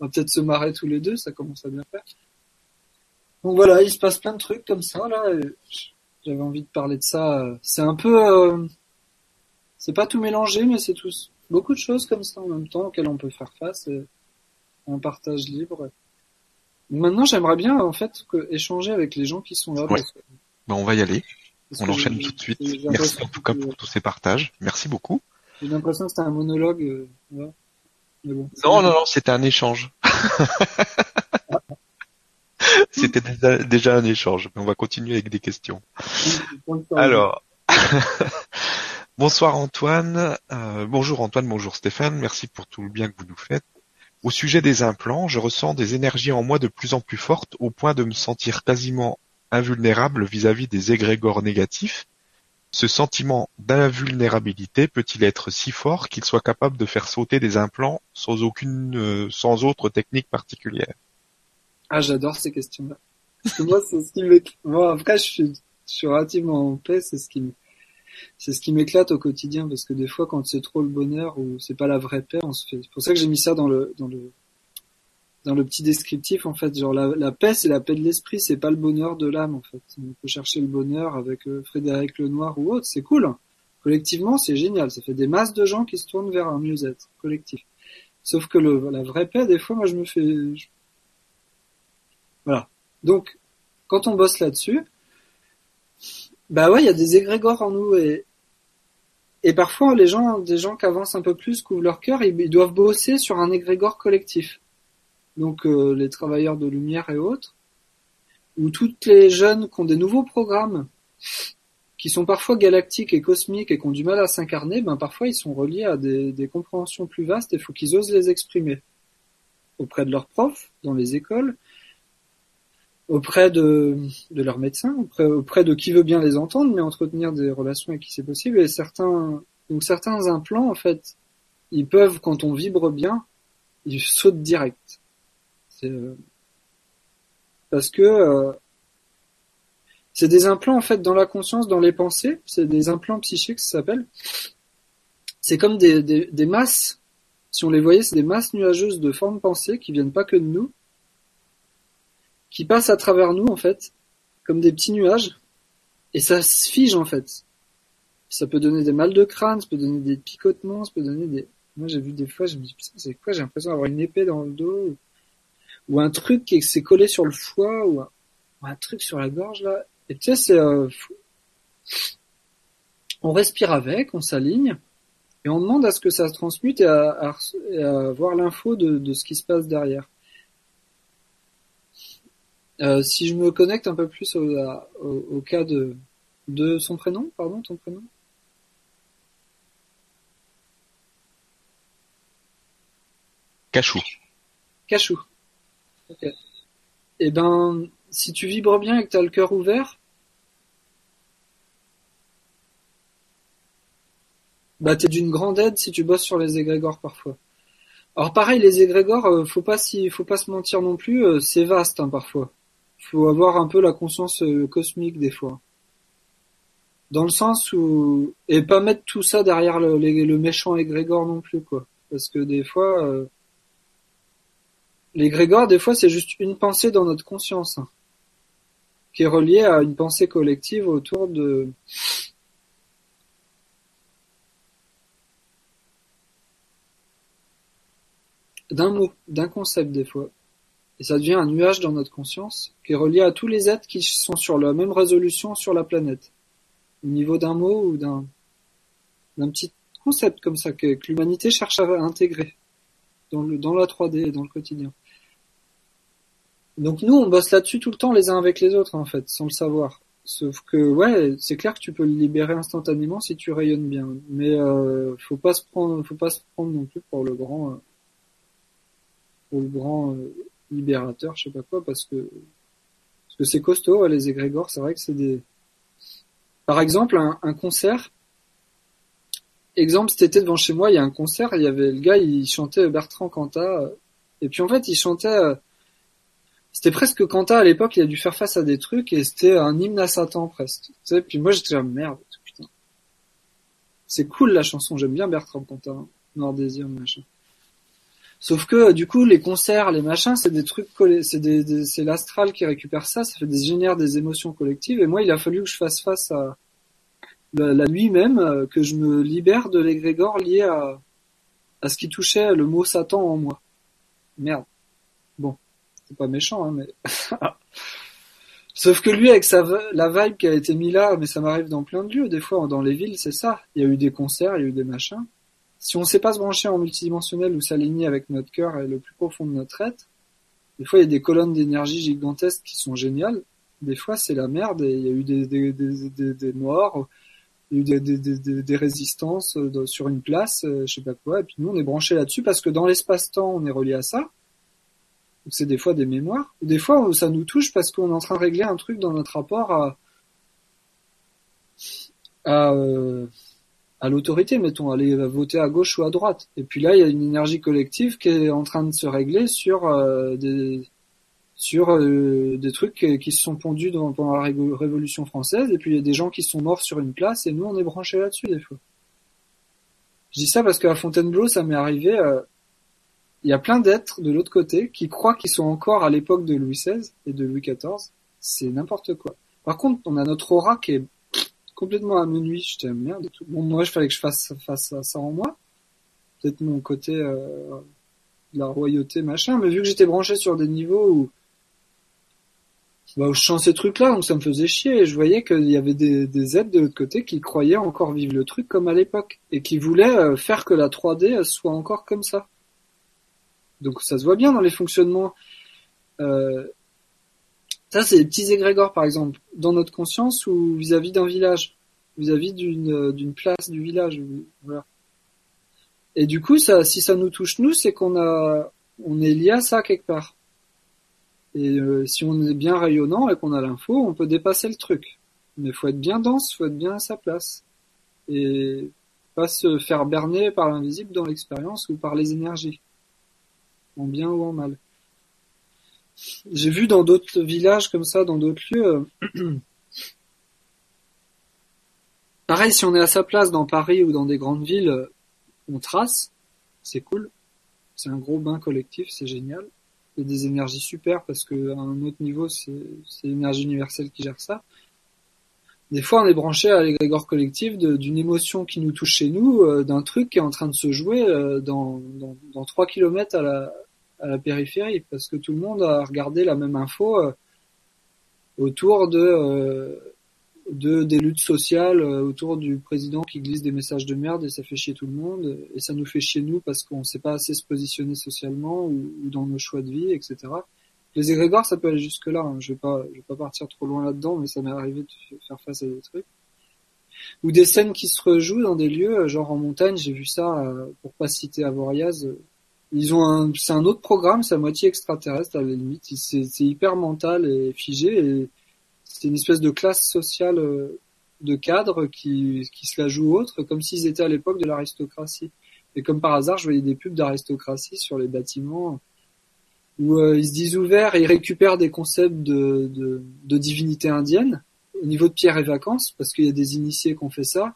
Speaker 3: on va peut-être se marrer tous les deux, ça commence à bien faire. Donc voilà, il se passe plein de trucs comme ça, là. J'avais envie de parler de ça. C'est un peu, euh, c'est pas tout mélangé, mais c'est tous beaucoup de choses comme ça en même temps auxquelles on peut faire face. Et un partage libre. Maintenant, j'aimerais bien en fait que, échanger avec les gens qui sont là.
Speaker 1: Ouais. Parce que, ben, on va y aller. On enchaîne tout de suite. Merci en tout cas pour tous ces partages. Merci beaucoup.
Speaker 3: J'ai l'impression que c'était un monologue. Euh, ouais.
Speaker 1: bon, non, non, non, c'était un échange. c'était déjà, déjà, un échange. Mais on va continuer avec des questions. Alors. bonsoir Antoine. Euh, bonjour Antoine, bonjour Stéphane. Merci pour tout le bien que vous nous faites. Au sujet des implants, je ressens des énergies en moi de plus en plus fortes au point de me sentir quasiment invulnérable vis-à-vis des égrégores négatifs. Ce sentiment d'invulnérabilité peut-il être si fort qu'il soit capable de faire sauter des implants sans aucune, euh, sans autre technique particulière?
Speaker 3: Ah, j'adore ces questions-là. Moi, c'est ce qui. Moi, après, je suis, je suis relativement en paix, c'est ce qui c'est ce qui m'éclate au quotidien parce que des fois quand c'est trop le bonheur ou c'est pas la vraie paix on se fait c'est pour ça que j'ai mis ça dans le dans le dans le petit descriptif en fait genre la, paix c'est la paix de l'esprit c'est pas le bonheur de l'âme en fait. On peut chercher le bonheur avec euh, Frédéric Lenoir ou autre c'est cool. Collectivement c'est génial. Ça fait des masses de gens qui se tournent vers un mieux-être collectif. Sauf que le, la vraie paix des fois moi je me fais voilà. Donc quand on bosse là-dessus bah ouais, il y a des égrégores en nous et et parfois les gens, des gens qui avancent un peu plus, couvrent leur cœur, ils doivent bosser sur un égrégore collectif. Donc euh, les travailleurs de lumière et autres, ou toutes les jeunes qui ont des nouveaux programmes, qui sont parfois galactiques et cosmiques et qui ont du mal à s'incarner, ben parfois ils sont reliés à des, compréhensions plus vastes et il faut qu'ils osent les exprimer auprès de leurs profs, dans les écoles, auprès de, de leurs médecins, auprès, auprès de qui veut bien les entendre, mais entretenir des relations avec qui c'est possible. Et certains, donc certains implants, en fait, ils peuvent, quand on vibre bien, ils sautent direct. Euh, parce que euh, c'est des implants en fait dans la conscience, dans les pensées. C'est des implants psychiques, ça s'appelle. C'est comme des, des, masses. Si on les voyait, c'est des masses nuageuses de formes pensées qui viennent pas que de nous, qui passent à travers nous en fait, comme des petits nuages, et ça se fige en fait. Ça peut donner des mal de crâne, ça peut donner des picotements, ça peut donner des. Moi j'ai vu des fois, je me dis c'est quoi J'ai l'impression d'avoir une épée dans le dos, ou un truc qui s'est collé sur le foie, ou un, ou un, truc sur la gorge là. Et tu sais c'est, euh... on respire avec, on s'aligne, et on demande à ce que ça se transmute et à, à, et à voir l'info de, de, ce qui se passe derrière. Euh, si je me connecte un peu plus au, au, au, cas de, de son prénom, pardon, ton prénom?
Speaker 1: Cachou.
Speaker 3: Cachou. Ok. Eh ben, si tu vibres bien et que tu as le cœur ouvert, bah t'es d'une grande aide si tu bosses sur les égrégores parfois. Alors pareil, les égrégores, euh, faut pas si, faut pas se mentir non plus, euh, c'est vaste hein, parfois. Faut avoir un peu la conscience euh, cosmique des fois. Dans le sens où et pas mettre tout ça derrière le, le méchant égrégore non plus quoi, parce que des fois euh, l'égrégore des fois c'est juste une pensée dans notre conscience hein, qui est reliée à une pensée collective autour de d'un mot, d'un concept des fois. Et ça devient un nuage dans notre conscience qui est relié à tous les êtres qui sont sur la même résolution sur la planète. Au niveau d'un mot ou d'un, petit concept comme ça que, que l'humanité cherche à intégrer dans, le, dans la 3D et dans le quotidien. Donc nous, on bosse là-dessus tout le temps les uns avec les autres en fait, sans le savoir. Sauf que ouais, c'est clair que tu peux le libérer instantanément si tu rayonnes bien, mais euh, faut pas se prendre, faut pas se prendre non plus pour le grand. Euh, le grand euh, libérateur, je sais pas quoi, parce que parce que c'est costaud les égrégores. C'est vrai que c'est des. Par exemple, un, un, concert. Exemple, cet devant chez moi, il y a un concert. Il y avait le gars, il chantait Bertrand Cantat, et puis en fait, il chantait. C'était presque Cantat à l'époque. Il a dû faire face à des trucs et c'était un hymne à Satan presque. Tu sais, puis moi j'étais là merde. Putain. C'est cool la chanson. J'aime bien Bertrand Cantat. Hein. Nord Désir, machin. Sauf que du coup, les concerts, les machins, c'est des trucs, c'est des, l'astral qui récupère ça, ça fait des génère des émotions collectives. Et moi, il a fallu que je fasse face à la, la nuit même, euh, que je me libère de l'égrégore lié à à ce qui touchait le mot Satan en moi. Merde. Bon, pas méchant, hein, mais. Sauf que lui, avec sa la vibe qui a été mis là, mais ça m'arrive dans plein de lieux, des fois dans les villes, c'est ça. Il y a eu des concerts, il y a eu des machins si on ne sait pas se brancher en multidimensionnel ou s'aligner avec notre cœur et le plus profond de notre être, des fois il y a des colonnes d'énergie gigantesques qui sont géniales. Des fois c'est la merde et il y a eu des, des, des, des, morts, il y a eu des, des, des, des résistances sur une place, euh, je sais pas quoi. Et puis nous on est branché là-dessus parce que dans l'espace-temps on est relié à ça. C'est des fois des mémoires. Des fois ça nous touche parce qu'on est en train de régler un truc dans notre rapport à, à euh, à l'autorité, mettons, aller voter à gauche ou à droite. Et puis là, il y a une énergie collective qui est en train de se régler sur euh, des sur euh, des trucs qui se sont pondus pendant la Révolution française. Et puis il y a des gens qui sont morts sur une place et nous, on est branchés là-dessus des fois. Je dis ça parce qu'à Fontainebleau, ça m'est arrivé. Il y a plein d'êtres de l'autre côté qui croient qu'ils sont encore à l'époque de Louis XVI et de Louis XIV. C'est n'importe quoi. Par contre, on a notre aura qui est complètement à minuit. J'étais merde et tout. Bon, moi, je fallait que je fasse face à ça en moi. Peut-être mon côté euh, de la royauté, machin. Mais vu que j'étais branché sur des niveaux où, bah, où je chantais ces trucs-là, donc ça me faisait chier. Et je voyais qu'il y avait des, des aides de l'autre côté qui croyaient encore vivre le truc comme à l'époque et qui voulaient euh, faire que la 3D soit encore comme ça. Donc ça se voit bien dans les fonctionnements. Euh, ça, c'est des petits égrégores, par exemple, dans notre conscience ou vis-à-vis d'un village, vis-à-vis d'une d'une place du village. Et du coup, si ça nous touche nous, c'est qu'on a, on est lié à ça quelque part. Et euh, si on est bien rayonnant et qu'on a l'info, on peut dépasser le truc. Mais faut être bien dense, faut être bien à sa place. Et pas se faire berner par l'invisible dans l'expérience ou par les énergies. En bien ou en mal. J'ai vu dans d'autres villages comme ça, dans d'autres lieux. Euh, pareil, si on est à sa place dans Paris ou dans des grandes villes, euh, on trace, c'est cool. C'est un gros bain collectif, c'est génial. Il y a des énergies super parce que à un autre niveau, c'est l'énergie universelle qui gère ça. Des fois, on est branché à l'égrégore collectif d'une émotion qui nous touche chez nous, euh, d'un truc qui est en train de se jouer dans, dans, dans 3 km à la, périphérie parce que tout le monde a regardé la même info euh, autour de euh, de des luttes sociales euh, autour du président qui glisse des messages de merde et ça fait chier tout le monde et ça nous fait chier nous parce qu'on sait pas assez se positionner socialement ou, dans nos choix de vie, etc. Les égrégores, ça peut aller jusque là. Hein. Je vais pas, je vais pas partir trop loin là-dedans, mais ça m'est arrivé de faire face à des trucs ou des scènes qui se rejouent dans des lieux, genre en montagne. J'ai vu ça euh, pour pas citer Avoriaz. Ils ont un, c'est un autre programme, c'est à moitié extraterrestre à la limite. C'est, hyper mental et figé et c'est une espèce de classe sociale euh, de cadres qui, qui se la joue autre, comme s'ils étaient à l'époque de l'aristocratie. Et comme par hasard, je voyais des pubs d'aristocratie sur les bâtiments où euh, ils se disent ouverts et ils récupèrent des concepts de, de, de divinité indienne au niveau de pierre et vacances, parce qu'il y a des initiés qui ont fait ça.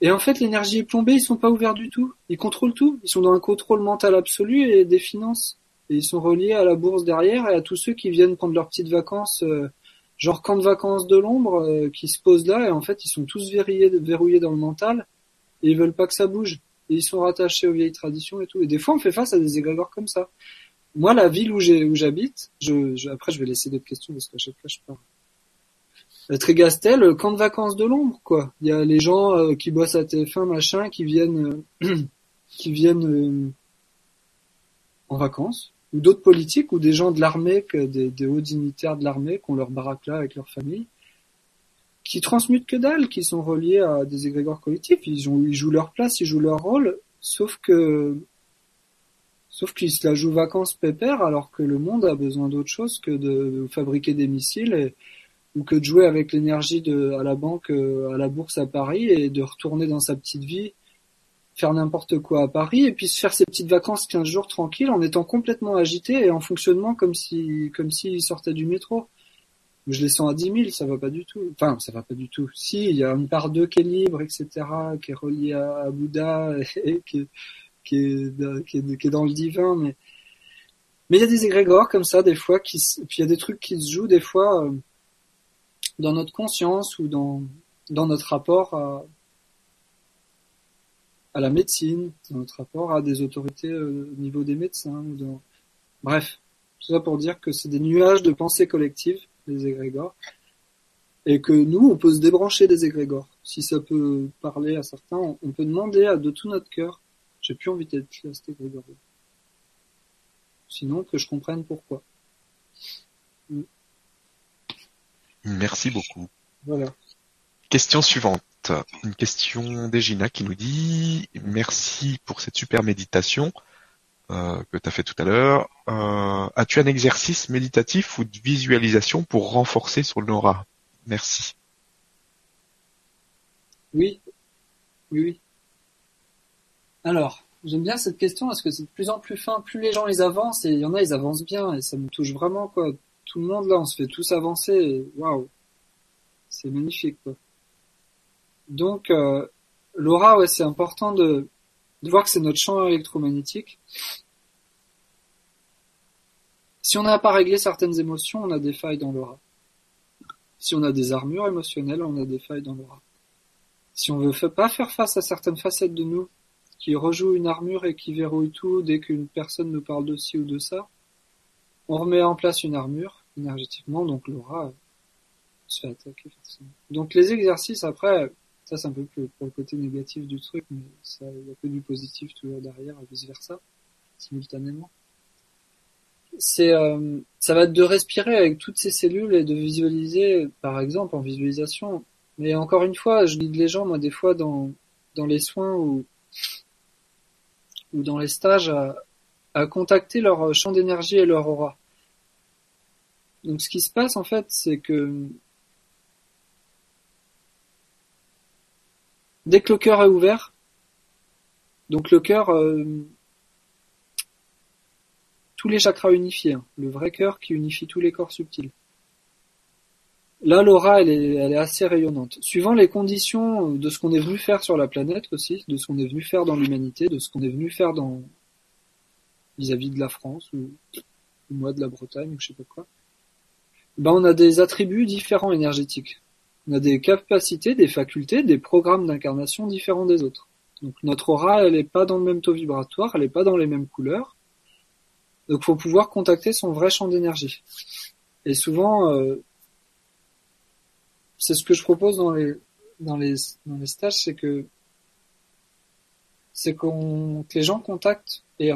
Speaker 3: Et en fait, l'énergie est plombée, ils sont pas ouverts du tout. Ils contrôlent tout. Ils sont dans un contrôle mental absolu et des finances. Et ils sont reliés à la bourse derrière et à tous ceux qui viennent prendre leurs petites vacances euh, genre camp de vacances de l'ombre euh, qui se posent là et en fait ils sont tous verrouillés, dans le mental et ils veulent pas que ça bouge et ils sont rattachés aux vieilles traditions et tout et des fois on fait face à des égrégores comme ça moi la ville où j'habite je, après je vais laisser d'autres questions parce qu'à chaque fois je parle. Euh, Trégastel camp de vacances de l'ombre quoi. Il y a les gens euh, qui bossent à TF1 machin qui viennent euh, qui viennent en vacances. Ou d'autres politiques ou des gens de l'armée, des, hauts dignitaires de l'armée qui ont leur baraque là avec leur famille, qui transmutent que dalle, qui sont reliés à des égrégores collectifs. Ils jouent leur place, ils jouent leur rôle, sauf que sauf qu'ils se la jouent vacances pépère alors que le monde a besoin d'autre chose que de fabriquer des missiles et, ou que de jouer avec l'énergie à la banque à la bourse à Paris et de retourner dans sa petite vie faire n'importe quoi à Paris et puis se faire ses petites vacances 15 jours tranquilles en étant complètement agité et en fonctionnement comme si comme s'il sortait du métro. Je les sens à 10 000, ça va pas du tout. Enfin, ça va pas du tout. Si, il y a une part d'eux qui est libre, etc., qui est reliée à, Bouddha et qui, qui, est, dans le divin, mais mais il y a des égrégores comme ça des fois qui puis il y a des trucs qui se jouent des fois euh, dans notre conscience ou dans dans notre rapport à la médecine, dans notre rapport à des autorités euh, au niveau des médecins. Bref, tout ça pour dire que c'est des nuages de pensée collective, les égrégores, et que nous, on peut se débrancher des égrégores. Si ça peut parler à certains, on peut demander de tout notre cœur, j'ai plus envie d'être là, cet égrégore Sinon, que je comprenne pourquoi.
Speaker 1: Mm. Merci beaucoup.
Speaker 3: Voilà.
Speaker 1: Question suivante une question d'Egina qui nous dit merci pour cette super méditation euh, que tu as fait tout à l'heure. Euh, as-tu un exercice méditatif ou de visualisation pour renforcer son aura? Merci.
Speaker 3: Oui, oui, oui. Alors, j'aime bien cette question parce que c'est de plus en plus fin. Plus les gens les avancent et il y en a, ils avancent bien et ça me touche vraiment quoi. Tout le monde là, on se fait tous avancer. Waouh, c'est magnifique quoi. Donc, euh, l'aura, ouais, c'est important de, de voir que c'est notre champ électromagnétique. Si on n'a pas réglé certaines émotions, on a des failles dans l'aura. Si on a des armures émotionnelles, on a des failles dans l'aura. Si on veut pas faire face à certaines facettes de nous, qui rejouent une armure et qui verrouillent tout dès qu'une personne nous parle de ci ou de ça, on remet en place une armure énergétiquement, donc l'aura se fait attaquer. Donc les exercices après, ça, c'est un peu plus pour le côté négatif du truc, mais il y a que du positif toujours derrière et vice versa, simultanément. C'est, euh, ça va être de respirer avec toutes ces cellules et de visualiser, par exemple, en visualisation. Mais encore une fois, je guide les gens, moi, des fois, dans, dans les soins ou, ou dans les stages, à, contacter leur champ d'énergie et leur aura. Donc, ce qui se passe, en fait, c'est que Dès que le cœur est ouvert, donc le cœur, euh, tous les chakras unifiés, hein, le vrai cœur qui unifie tous les corps subtils. Là, l'aura, elle est, elle est assez rayonnante. Suivant les conditions de ce qu'on est venu faire sur la planète aussi, de ce qu'on est venu faire dans l'humanité, de ce qu'on est venu faire dans vis-à-vis de la France ou, ou moi de la Bretagne ou je sais pas quoi, ben on a des attributs différents énergétiques. On a des capacités, des facultés, des programmes d'incarnation différents des autres. Donc notre aura, elle n'est pas dans le même taux vibratoire, elle n'est pas dans les mêmes couleurs. Donc faut pouvoir contacter son vrai champ d'énergie. Et souvent, euh, c'est ce que je propose dans les dans les dans les stages, c'est que c'est qu'on que les gens contactent et,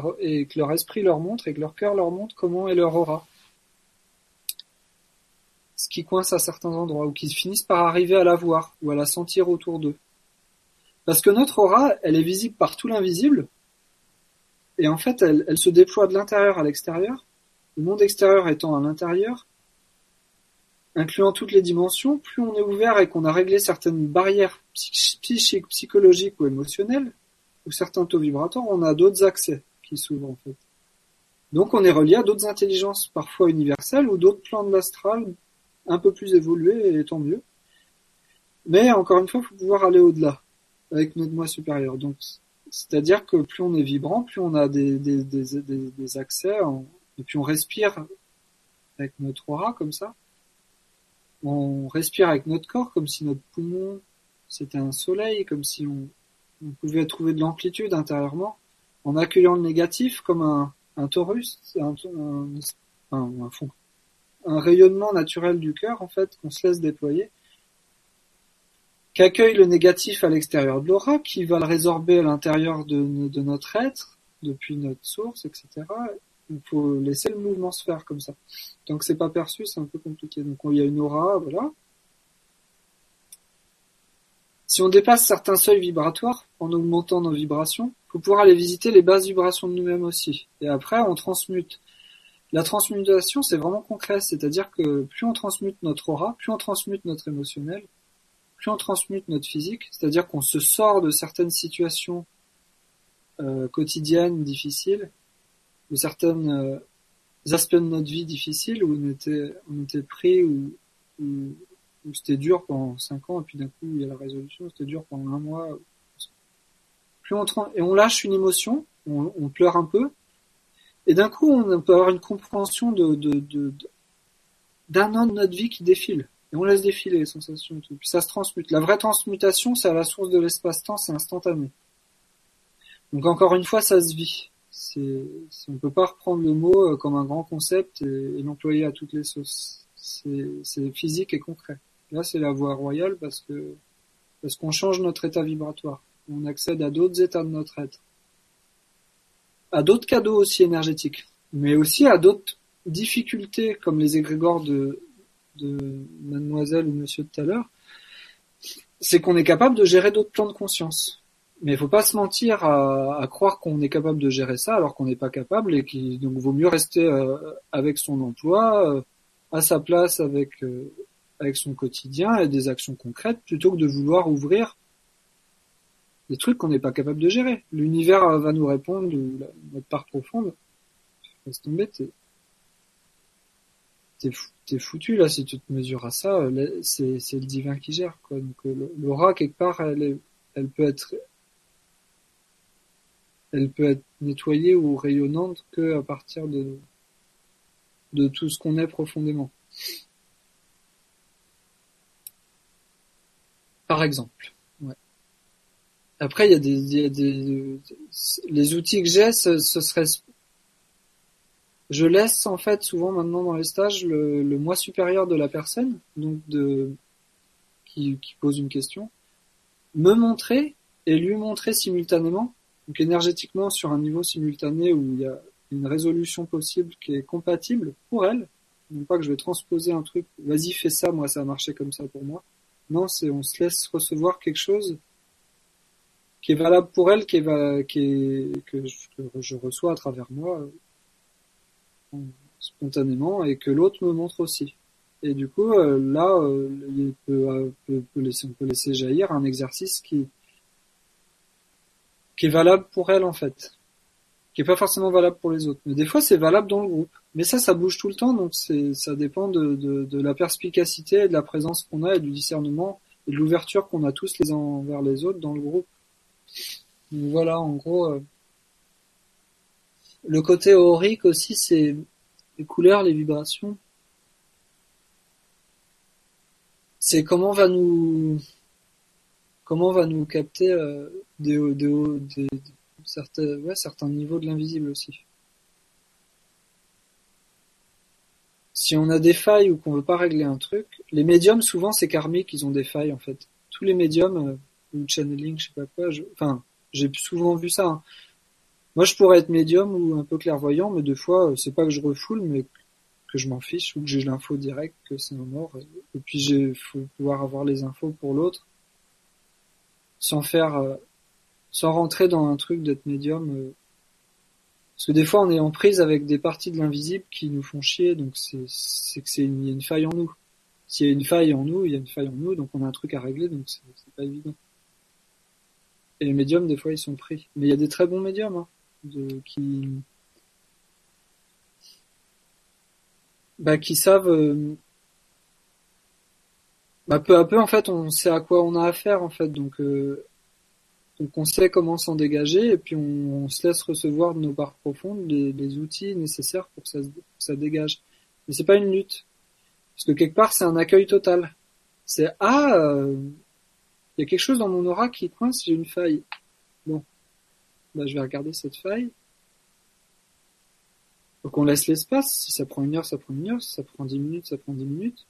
Speaker 3: que leur esprit leur montre et que leur cœur leur montre comment est leur aura. Ce qui coince à certains endroits ou qu'ils finissent par arriver à la voir ou à la sentir autour d'eux. Parce que notre aura, elle est visible par tout l'invisible, et en fait, elle, elle se déploie de l'intérieur à l'extérieur, le monde extérieur étant à l'intérieur, incluant toutes les dimensions, plus on est ouvert et qu'on a réglé certaines barrières psychiques, psychologiques ou émotionnelles, ou certains taux vibratoires, on a d'autres accès qui s'ouvrent en fait. Donc on est relié à d'autres intelligences, parfois universelles, ou d'autres plans de l'astral un peu plus évolués, et tant mieux. Mais encore une fois, il faut pouvoir aller au-delà avec notre moi supérieur. Donc, c'est-à-dire que plus on est vibrant, plus on a des, accès, et puis on respire avec notre aura comme ça. On respire avec notre corps comme si notre poumon c'était un soleil, comme si on, pouvait trouver de l'amplitude intérieurement en accueillant le négatif comme un, taurus, un, rayonnement naturel du cœur en fait qu'on se laisse déployer, qu'accueille le négatif à l'extérieur de l'aura, qui va le résorber à l'intérieur de notre être, depuis notre source, etc. Il faut laisser le mouvement se faire comme ça. Que c'est pas perçu, c'est un peu compliqué. Donc il y a une aura, voilà. Si on dépasse certains seuils vibratoires, en augmentant nos vibrations, faut pouvoir aller visiter les bases vibrations de nous-mêmes aussi. Et après, on transmute. La transmutation, c'est vraiment concret, c'est-à-dire que plus on transmute notre aura, plus on transmute notre émotionnel, plus on transmute notre physique, c'est-à-dire qu'on se sort de certaines situations euh, quotidiennes difficiles, de certains euh, aspects de notre vie difficiles où on était, pris, ou c'était dur pendant cinq ans, et puis d'un coup il y a la résolution, c'était dur pendant un mois. Plus on et on lâche une émotion, on, pleure un peu, et d'un coup on peut avoir une compréhension de, d'un an de notre vie qui défile. Et on laisse défiler les sensations et tout. Puis ça se transmute. La vraie transmutation, c'est à la source de l'espace-temps, c'est instantané. Donc encore une fois, ça se vit. C'est, on peut pas reprendre le mot euh, comme un grand concept et, l'employer à toutes les sauces. C'est, physique et concret. Là, c'est la voie royale parce que parce qu'on change notre état vibratoire. On accède à d'autres états de notre être, à d'autres cadeaux aussi énergétiques, mais aussi à d'autres difficultés comme les égrégores de de mademoiselle ou monsieur de tout à l'heure, c'est qu'on est capable de gérer d'autres plans de conscience. Mais faut pas se mentir à, croire qu'on est capable de gérer ça alors qu'on n'est pas capable et qu'il donc vaut mieux rester euh, avec son emploi, euh, à sa place avec euh, avec son quotidien et des actions concrètes plutôt que de vouloir ouvrir des trucs qu'on n'est pas capable de gérer. L'univers va nous répondre, la, notre part profonde, laisse tomber, t'es, foutu là si tu te mesures à ça, c'est, le divin qui gère quoi. Donc l'aura quelque part, elle, elle peut être, elle peut être nettoyée ou rayonnante que à partir de de tout ce qu'on est profondément. Par exemple. Après, il y a des, y a des les outils que j'ai, ce, serait, je laisse en fait souvent maintenant dans les stages le, moi supérieur de la personne, donc de qui pose une question, me montrer et lui montrer simultanément, donc énergétiquement sur un niveau simultané où il y a une résolution possible qui est compatible pour elle. Non pas que je vais transposer un truc, vas-y fais ça, moi ça a marché comme ça pour moi non, c'est on se laisse recevoir quelque chose qui est valable pour elle, qui est, qui est que, je, reçois à travers moi euh, spontanément et que l'autre me montre aussi. Et du coup, euh, là, euh, il peut, euh, peut, peut laisser, on peut laisser jaillir un exercice qui qui est valable pour elle en fait, qui est pas forcément valable pour les autres. Mais des fois, c'est valable dans le groupe. Mais ça, ça bouge tout le temps, donc ça dépend de, de, de, la perspicacité, de la présence qu'on a et du discernement et de l'ouverture qu'on a tous les uns envers les autres dans le groupe. Donc voilà, en gros, euh, le côté aurique aussi, c'est les couleurs, les vibrations. C'est comment va nous, comment va nous capter euh, des, des, des, certains, ouais, certains niveaux de l'invisible aussi. si on a des failles ou qu'on veut pas régler un truc, les médiums souvent c'est karmique, ils ont des failles en fait. Tous les médiums euh, ou channeling, je sais pas quoi, enfin j'ai souvent vu ça. hein. Moi je pourrais être médium ou un peu clairvoyant, mais des fois euh, c'est pas que je refoule, mais que je m'en fiche ou que j'ai l'info directe que c'est un mort. Et, et puis j'ai faut pouvoir avoir les infos pour l'autre sans faire, euh, sans rentrer dans un truc d'être médium. euh, parce que des fois, on est en prise avec des parties de l'invisible qui nous font chier, donc c'est c'est que c'est une, y a une faille en nous. S'il y a une faille en nous, il y a une faille en nous, donc on a un truc à régler, donc c'est c'est pas évident. Et les médiums, des fois, ils sont pris. Mais il y a des très bons médiums, hein, de, qui, bah, qui savent, euh, bah, peu à peu, en fait, on sait à quoi on a affaire, en fait, donc, euh, donc on sait comment s'en dégager et puis on, se laisse recevoir de nos parts profondes les, outils nécessaires pour que ça, ça dégage. Mais c'est pas une lutte. Parce que quelque part c'est un accueil total. C'est ah euh, il y a quelque chose dans mon aura qui coince, j'ai une faille. Bon. Bah je vais regarder cette faille. Donc on laisse l'espace, si ça prend une heure, ça prend une heure, si ça prend dix minutes, ça prend dix minutes.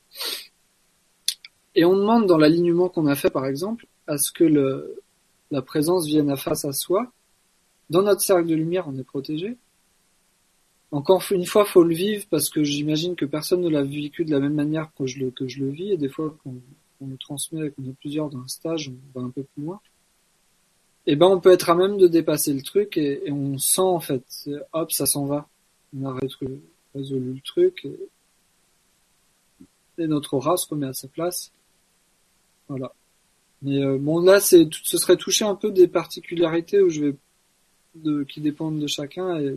Speaker 3: Et on demande dans l'alignement qu'on a fait par exemple, à ce que le, la présence vienne à face à soi. Dans notre cercle de lumière, on est protégé. Encore une fois, faut le vivre parce que j'imagine que personne ne l'a vécu de la même manière que je le, que je le vis et des fois qu'on on nous transmet, qu'on est plusieurs dans un stage, on va un peu plus loin. Et ben, on peut être à même de dépasser le truc et, on sent en fait, hop, ça s'en va. On a résolu le truc et notre aura se remet à sa place. Voilà. Mais euh, bon là c'est ce serait toucher un peu des particularités où je vais de, qui dépendent de chacun et,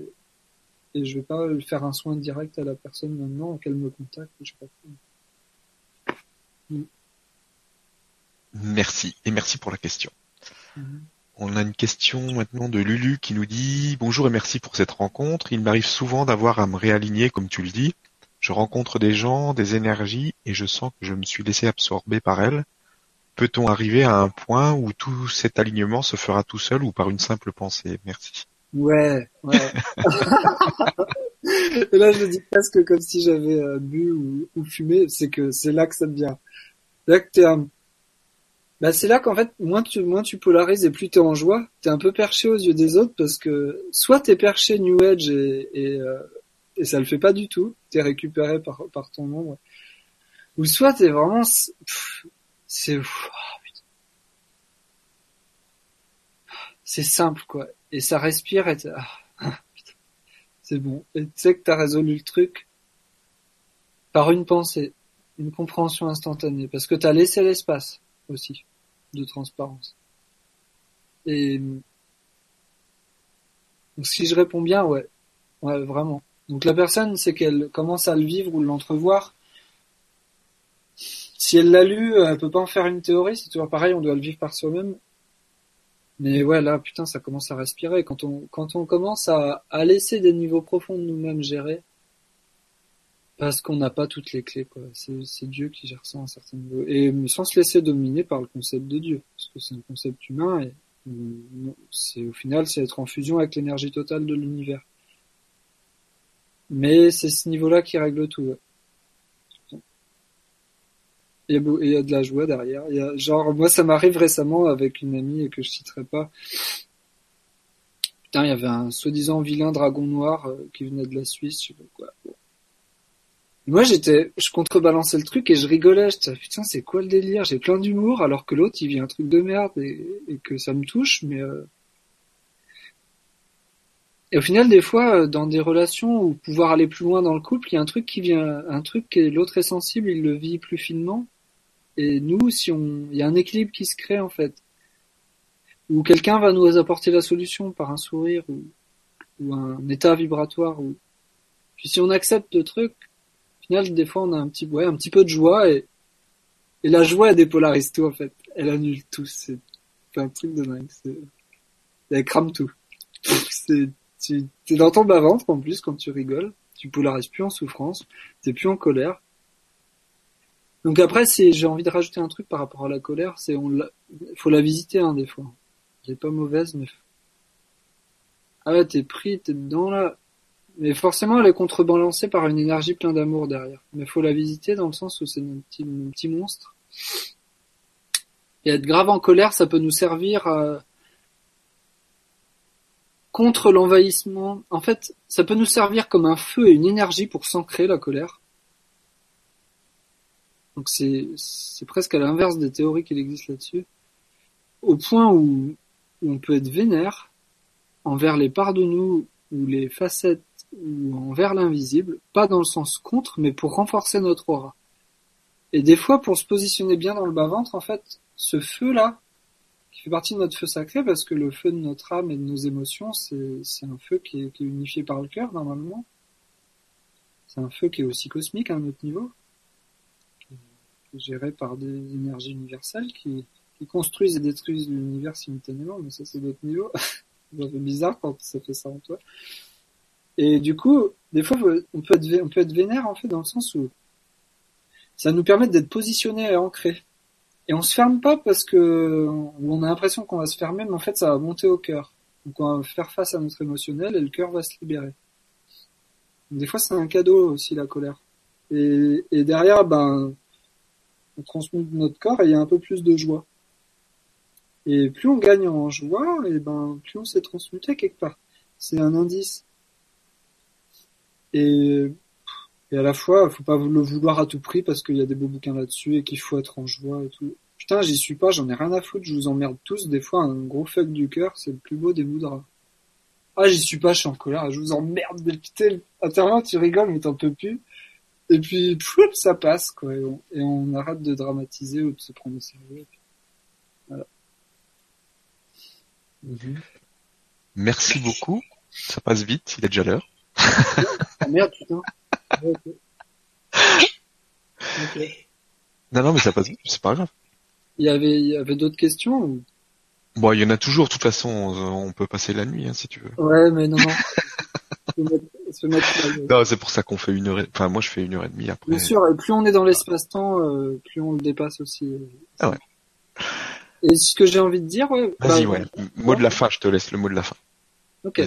Speaker 3: et je vais pas faire un soin direct à la personne maintenant qu'elle me contacte je sais pas quoi.
Speaker 1: Merci et merci pour la question.
Speaker 3: Mhm.
Speaker 1: On a une question maintenant de Lulu qui nous dit bonjour et merci pour cette rencontre. Il m'arrive souvent d'avoir à me réaligner comme tu le dis. Je rencontre des gens, des énergies et je sens que je me suis laissé absorber par elles. Peut-on arriver à un point où tout cet alignement se fera tout seul ou par une simple pensée? Merci.
Speaker 3: Ouais, ouais. et là je le dis presque comme si j'avais euh, bu ou, ou fumé, c'est que c'est là que ça devient. Là que t'es un... Bah c'est là qu'en fait, moins tu, moins tu polarises et plus t'es en joie, t'es un peu perché aux yeux des autres parce que soit t'es perché New Age et, et, euh, et ça le fait pas du tout, t'es récupéré par, par ton ombre, ou soit t'es vraiment... pff, C'est... ah. C'est simple quoi, et ça respire et ah, ah, c'est bon. Et tu sais que t'as résolu le truc par une pensée, une compréhension instantanée, parce que t'as laissé l'espace aussi de transparence. Et donc si je réponds bien, ouais, ouais, vraiment. Donc la personne, c'est qu'elle commence à le vivre ou l'entrevoir. Si elle l'a lu, elle peut pas en faire une théorie, c'est toujours pareil, on doit le vivre par soi-même. Mais ouais, là, putain, ça commence à respirer. Quand on, quand on commence à, à laisser des niveaux profonds de nous-mêmes gérer, parce qu'on n'a pas toutes les clés, quoi. C'est, Dieu qui gère ça à un certain niveau. Et mais sans se laisser dominer par le concept de Dieu. Parce que c'est un concept humain et euh, c'est, au final, c'est être en fusion avec l'énergie totale de l'univers. Mais c'est ce niveau-là qui règle tout, ouais. Il y, y a de la joie derrière. Y a, genre, moi, ça m'arrive récemment avec une amie et que je citerai pas. Putain, il y avait un soi-disant vilain dragon noir euh, qui venait de la Suisse, je sais pas quoi. Moi, j'étais, je contrebalançais le truc et je rigolais. J'étais, putain, c'est quoi le délire? J'ai plein d'humour alors que l'autre, il vit un truc de merde et, et que ça me touche, mais euh, et au final, des fois, euh, dans des relations où pouvoir aller plus loin dans le couple, il y a un truc qui vient, un truc que l'autre est sensible, il le vit plus finement. Et nous, si on, il y a un équilibre qui se crée en fait, où quelqu'un va nous apporter la solution par un sourire ou, un état vibratoire. Puis si on accepte le truc, au final, des fois, on a un petit, ouais, un petit peu de joie et, la joie, elle dépolarise tout en fait. Elle annule tout. C'est un truc de dingue. Elle crame tout. Tu es dans ton bas-ventre en plus quand tu rigoles, tu polarises plus en souffrance, t'es plus en colère. Donc après, j'ai envie de rajouter un truc par rapport à la colère, c'est on la- faut la visiter hein, des fois. Elle pas mauvaise, mais ah ouais, t'es pris, t'es dedans là. mais forcément, elle est contrebalancée par une énergie pleine d'amour derrière. Mais faut la visiter dans le sens où c'est un petit, un petit monstre. Et être grave en colère, ça peut nous servir à... contre l'envahissement. En fait, ça peut nous servir comme un feu et une énergie pour s'ancrer la colère. Donc c'est c'est presque à l'inverse des théories qu'il existe là-dessus. Au point où, où on peut être vénère envers les parts de nous ou les facettes ou envers l'invisible, pas dans le sens contre, mais pour renforcer notre aura. Et des fois, pour se positionner bien dans le bas-ventre, en fait, ce feu-là, qui fait partie de notre feu sacré, parce que le feu de notre âme et de nos émotions, c'est c'est un feu qui est, qui est unifié par le cœur, normalement. C'est un feu qui est aussi cosmique à un autre niveau, géré par des énergies universelles qui, construisent et détruisent l'univers simultanément, mais ça c'est d'autres niveaux. c'est bizarre quand ça fait ça en toi. Et du coup, des fois, on peut être, on peut être vénère en fait dans le sens où ça nous permet d'être positionné et ancré. Et on se ferme pas parce que on a l'impression qu'on va se fermer, mais en fait, ça va monter au cœur. Donc, on va faire face à notre émotionnel et le cœur va se libérer. Des fois, c'est un cadeau aussi la colère. Et derrière, ben, on transmute notre corps et il y a un peu plus de joie. Et plus on gagne en joie, et ben, plus on s'est transmuté quelque part. C'est un indice. Et, et à la fois, faut pas le vouloir à tout prix parce qu'il y a des beaux bouquins là-dessus et qu'il faut être en joie et tout. Putain, j'y suis pas, j'en ai rien à foutre, je vous emmerde tous. Des fois, un gros fuck du cœur, c'est le plus beau des moudras. Ah, j'y suis pas, je suis en colère, je vous emmerde, putain, intérieurement, tu rigoles, mais t'en peux plus. Et puis, ça passe, quoi. Et on, et on arrête de dramatiser ou de se prendre au sérieux.
Speaker 1: Merci beaucoup. Ça passe vite, il est déjà l'heure.
Speaker 3: Ah merde, putain. Ouais.
Speaker 1: Non, non, mais ça passe vite, c'est pas grave.
Speaker 3: Il y avait, il y avait d'autres questions ou...
Speaker 1: Bon, il y en a toujours, de toute façon, on peut passer la nuit, hein, si tu veux.
Speaker 3: Ouais, mais non, non. Se mettre- se mettre-
Speaker 1: Non, c'est pour ça qu'on fait une heure et... Enfin, moi, je fais une heure et demie après.
Speaker 3: Bien sûr, et plus on est dans l'espace-temps, euh, plus on le dépasse aussi. euh.
Speaker 1: Ah ouais.
Speaker 3: Et ce que j'ai envie de dire, ouais.
Speaker 1: Vas-y,
Speaker 3: bah,
Speaker 1: ouais. Mot de la fin, je te laisse le mot de la fin.
Speaker 3: Ok.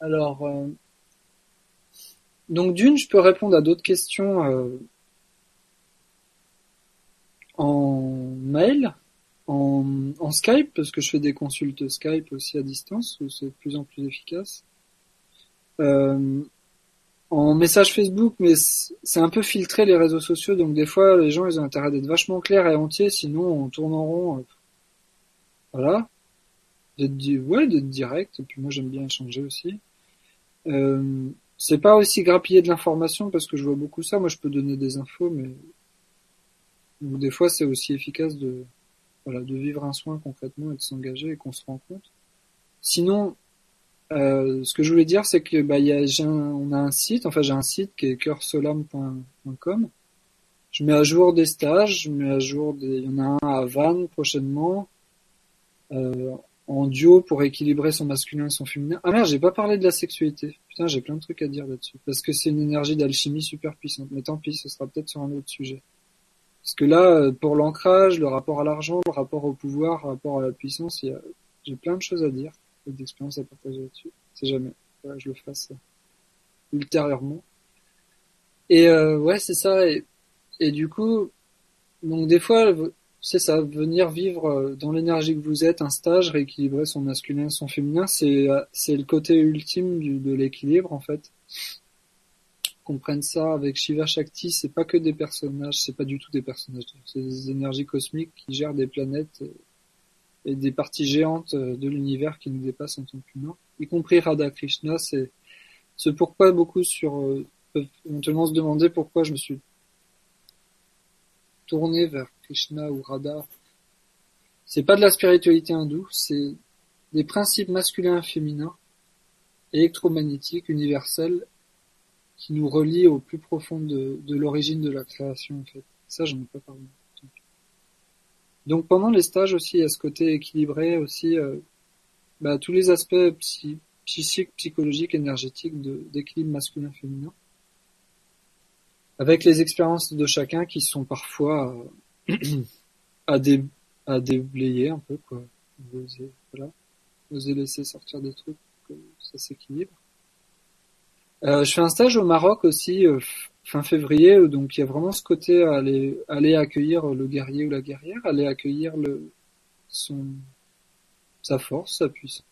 Speaker 3: Alors, euh, donc d'une, je peux répondre à d'autres questions euh, en mail, en, en Skype, parce que je fais des consultes Skype aussi à distance, où c'est de plus en plus efficace. Euh, en message Facebook, mais c'est un peu filtré les réseaux sociaux, donc des fois les gens ils ont intérêt d'être vachement clairs et entiers, sinon on tourne en rond. euh, voilà. D'être ouais, direct, et puis moi j'aime bien échanger aussi. Euh, c'est pas aussi grappiller de l'information parce que je vois beaucoup ça. Moi, je peux donner des infos, mais ou des fois, c'est aussi efficace de voilà de vivre un soin concrètement et de s'engager et qu'on se rend compte. Sinon, euh, ce que je voulais dire, c'est que bah, y a, j'ai un- on a un site. Enfin, j'ai un site qui est cœursolam.com. Je mets à jour des stages. Je mets à jour des. Il y en a un à Vannes prochainement. Euh, en duo pour équilibrer son masculin et son féminin. Ah merde, j'ai pas parlé de la sexualité. Putain, j'ai plein de trucs à dire là-dessus. Parce que c'est une énergie d'alchimie super puissante. Mais tant pis, ce sera peut-être sur un autre sujet. Parce que là, euh, pour l'ancrage, le rapport à l'argent, le rapport au pouvoir, le rapport à la puissance, il y a... j'ai plein de choses à dire et d'expériences à partager là-dessus. C'est jamais. Je le fasse euh, ultérieurement. Et euh, ouais, c'est ça. Et, et du coup, donc des fois, c'est ça, venir vivre euh, dans l'énergie que vous êtes, un stage, rééquilibrer son masculin, son féminin, c'est euh, c'est le côté ultime du, de l'équilibre en fait. Comprenne ça avec Shiva Shakti, c'est pas que des personnages, c'est pas du tout des personnages, c'est des énergies cosmiques qui gèrent des planètes et, et des parties géantes euh, de l'univers qui nous dépassent en tant qu'humains, y compris Radha Krishna, c'est ce pourquoi beaucoup sur euh, peuvent éventuellement se demander pourquoi je me suis tourné vers Krishna ou Radha. C'est pas de la spiritualité hindoue, c'est des principes masculins et féminins, électromagnétiques, universels, qui nous relient au plus profond de, l'origine de la création, en fait. Ça, j'en ai pas parlé. Donc pendant les stages aussi, il y a ce côté équilibré aussi, euh, bah, tous les aspects psy, psychiques, psychologiques, énergétiques d'équilibre masculin-féminin avec les expériences de chacun qui sont parfois euh, à, dé, à déblayer un peu quoi. Oser, voilà. Laisser sortir des trucs que ça s'équilibre. Euh, je fais un stage au Maroc aussi fin février, euh, donc il y a vraiment ce côté à aller, aller accueillir le guerrier ou la guerrière, aller accueillir le, son, sa force, sa puissance,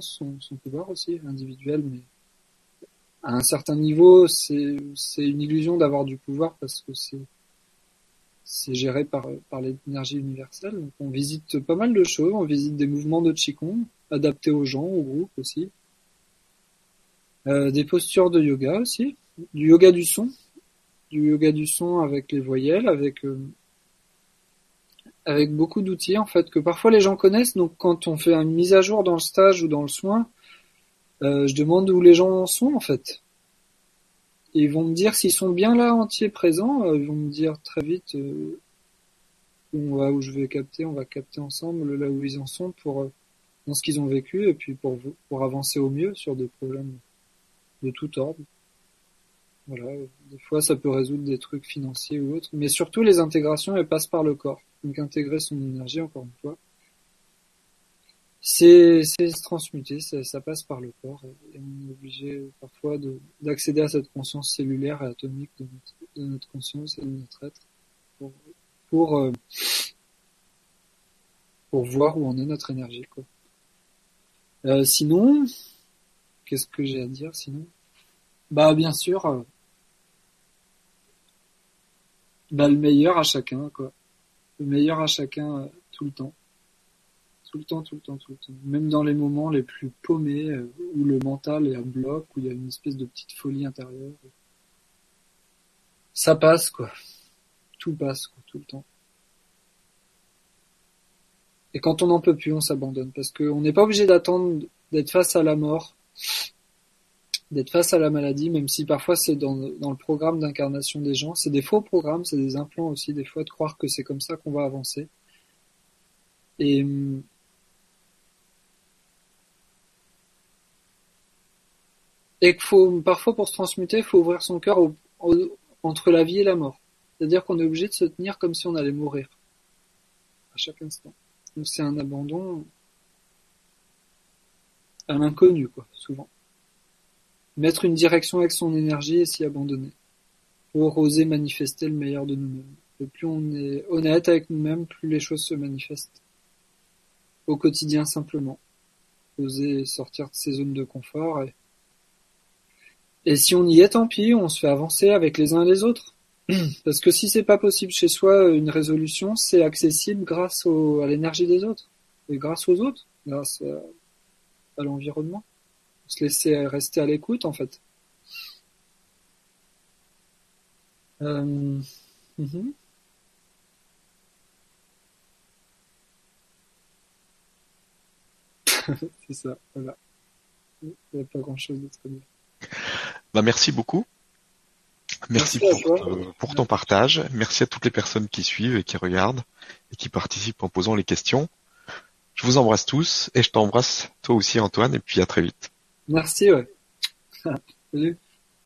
Speaker 3: son, son pouvoir aussi individuel, mais à un certain niveau, c'est une illusion d'avoir du pouvoir parce que c'est c'est géré par par l'énergie universelle. Donc on visite pas mal de choses, on visite des mouvements de qigong adaptés aux gens, au groupe aussi, euh, des postures de yoga aussi, du yoga du son, du yoga du son avec les voyelles, avec euh, avec beaucoup d'outils en fait que parfois les gens connaissent. Donc quand on fait une mise à jour dans le stage ou dans le soin, euh, je demande où les gens sont en fait. Ils vont me dire s'ils sont bien là entiers présents. Euh, ils vont me dire très vite euh, on va où je vais capter, on va capter ensemble là où ils en sont pour euh, dans ce qu'ils ont vécu et puis pour pour avancer au mieux sur des problèmes de tout ordre. Voilà, des fois ça peut résoudre des trucs financiers ou autres, mais surtout les intégrations elles passent par le corps. Donc intégrer son énergie encore une fois, c'est se transmuter, ça, passe par le corps et, on est obligé parfois d'accéder à cette conscience cellulaire et atomique de notre, conscience et de notre être pour pour, euh, pour voir où en est notre énergie quoi. Euh, sinon, qu'est-ce que j'ai à dire sinon? Bah bien sûr, euh, bah le meilleur à chacun quoi, le meilleur à chacun euh, tout le temps tout le temps, tout le temps, tout le temps. Même dans les moments les plus paumés, euh, où le mental est à bloc, où il y a une espèce de petite folie intérieure. Ça passe, quoi. Tout passe, quoi, tout le temps. Et quand on n'en peut plus, on s'abandonne. Parce qu'on n'est pas obligé d'attendre d'être face à la mort, d'être face à la maladie, même si parfois c'est dans, le programme d'incarnation des gens. C'est des faux programmes, c'est des implants aussi, des fois, de croire que c'est comme ça qu'on va avancer. Et et qu'il faut parfois pour se transmuter, il faut ouvrir son cœur entre la vie et la mort. C'est-à-dire qu'on est obligé de se tenir comme si on allait mourir à chaque instant. Donc c'est un abandon à l'inconnu, quoi, souvent. Mettre une direction avec son énergie et s'y abandonner pour oser manifester le meilleur de nous-mêmes. Et plus on est honnête avec nous-mêmes, plus les choses se manifestent. Au quotidien simplement. Oser sortir de ses zones de confort et et si on y est, tant pis, on se fait avancer avec les uns et les autres. Parce que si c'est pas possible chez soi, une résolution, c'est accessible grâce à l'énergie des autres. Et grâce aux autres, grâce à l'environnement. Se laisser rester à l'écoute, en fait. Euh, -hmm. c'est ça, voilà. Il n'y a pas grand chose d'autre à dire.
Speaker 1: Bah, merci beaucoup. Merci, merci pour, euh, pour, ton partage. Merci à toutes les personnes qui suivent et qui regardent et qui participent en posant les questions. Je vous embrasse tous et je t'embrasse toi aussi Antoine et puis à très vite.
Speaker 3: Merci, ouais. Salut.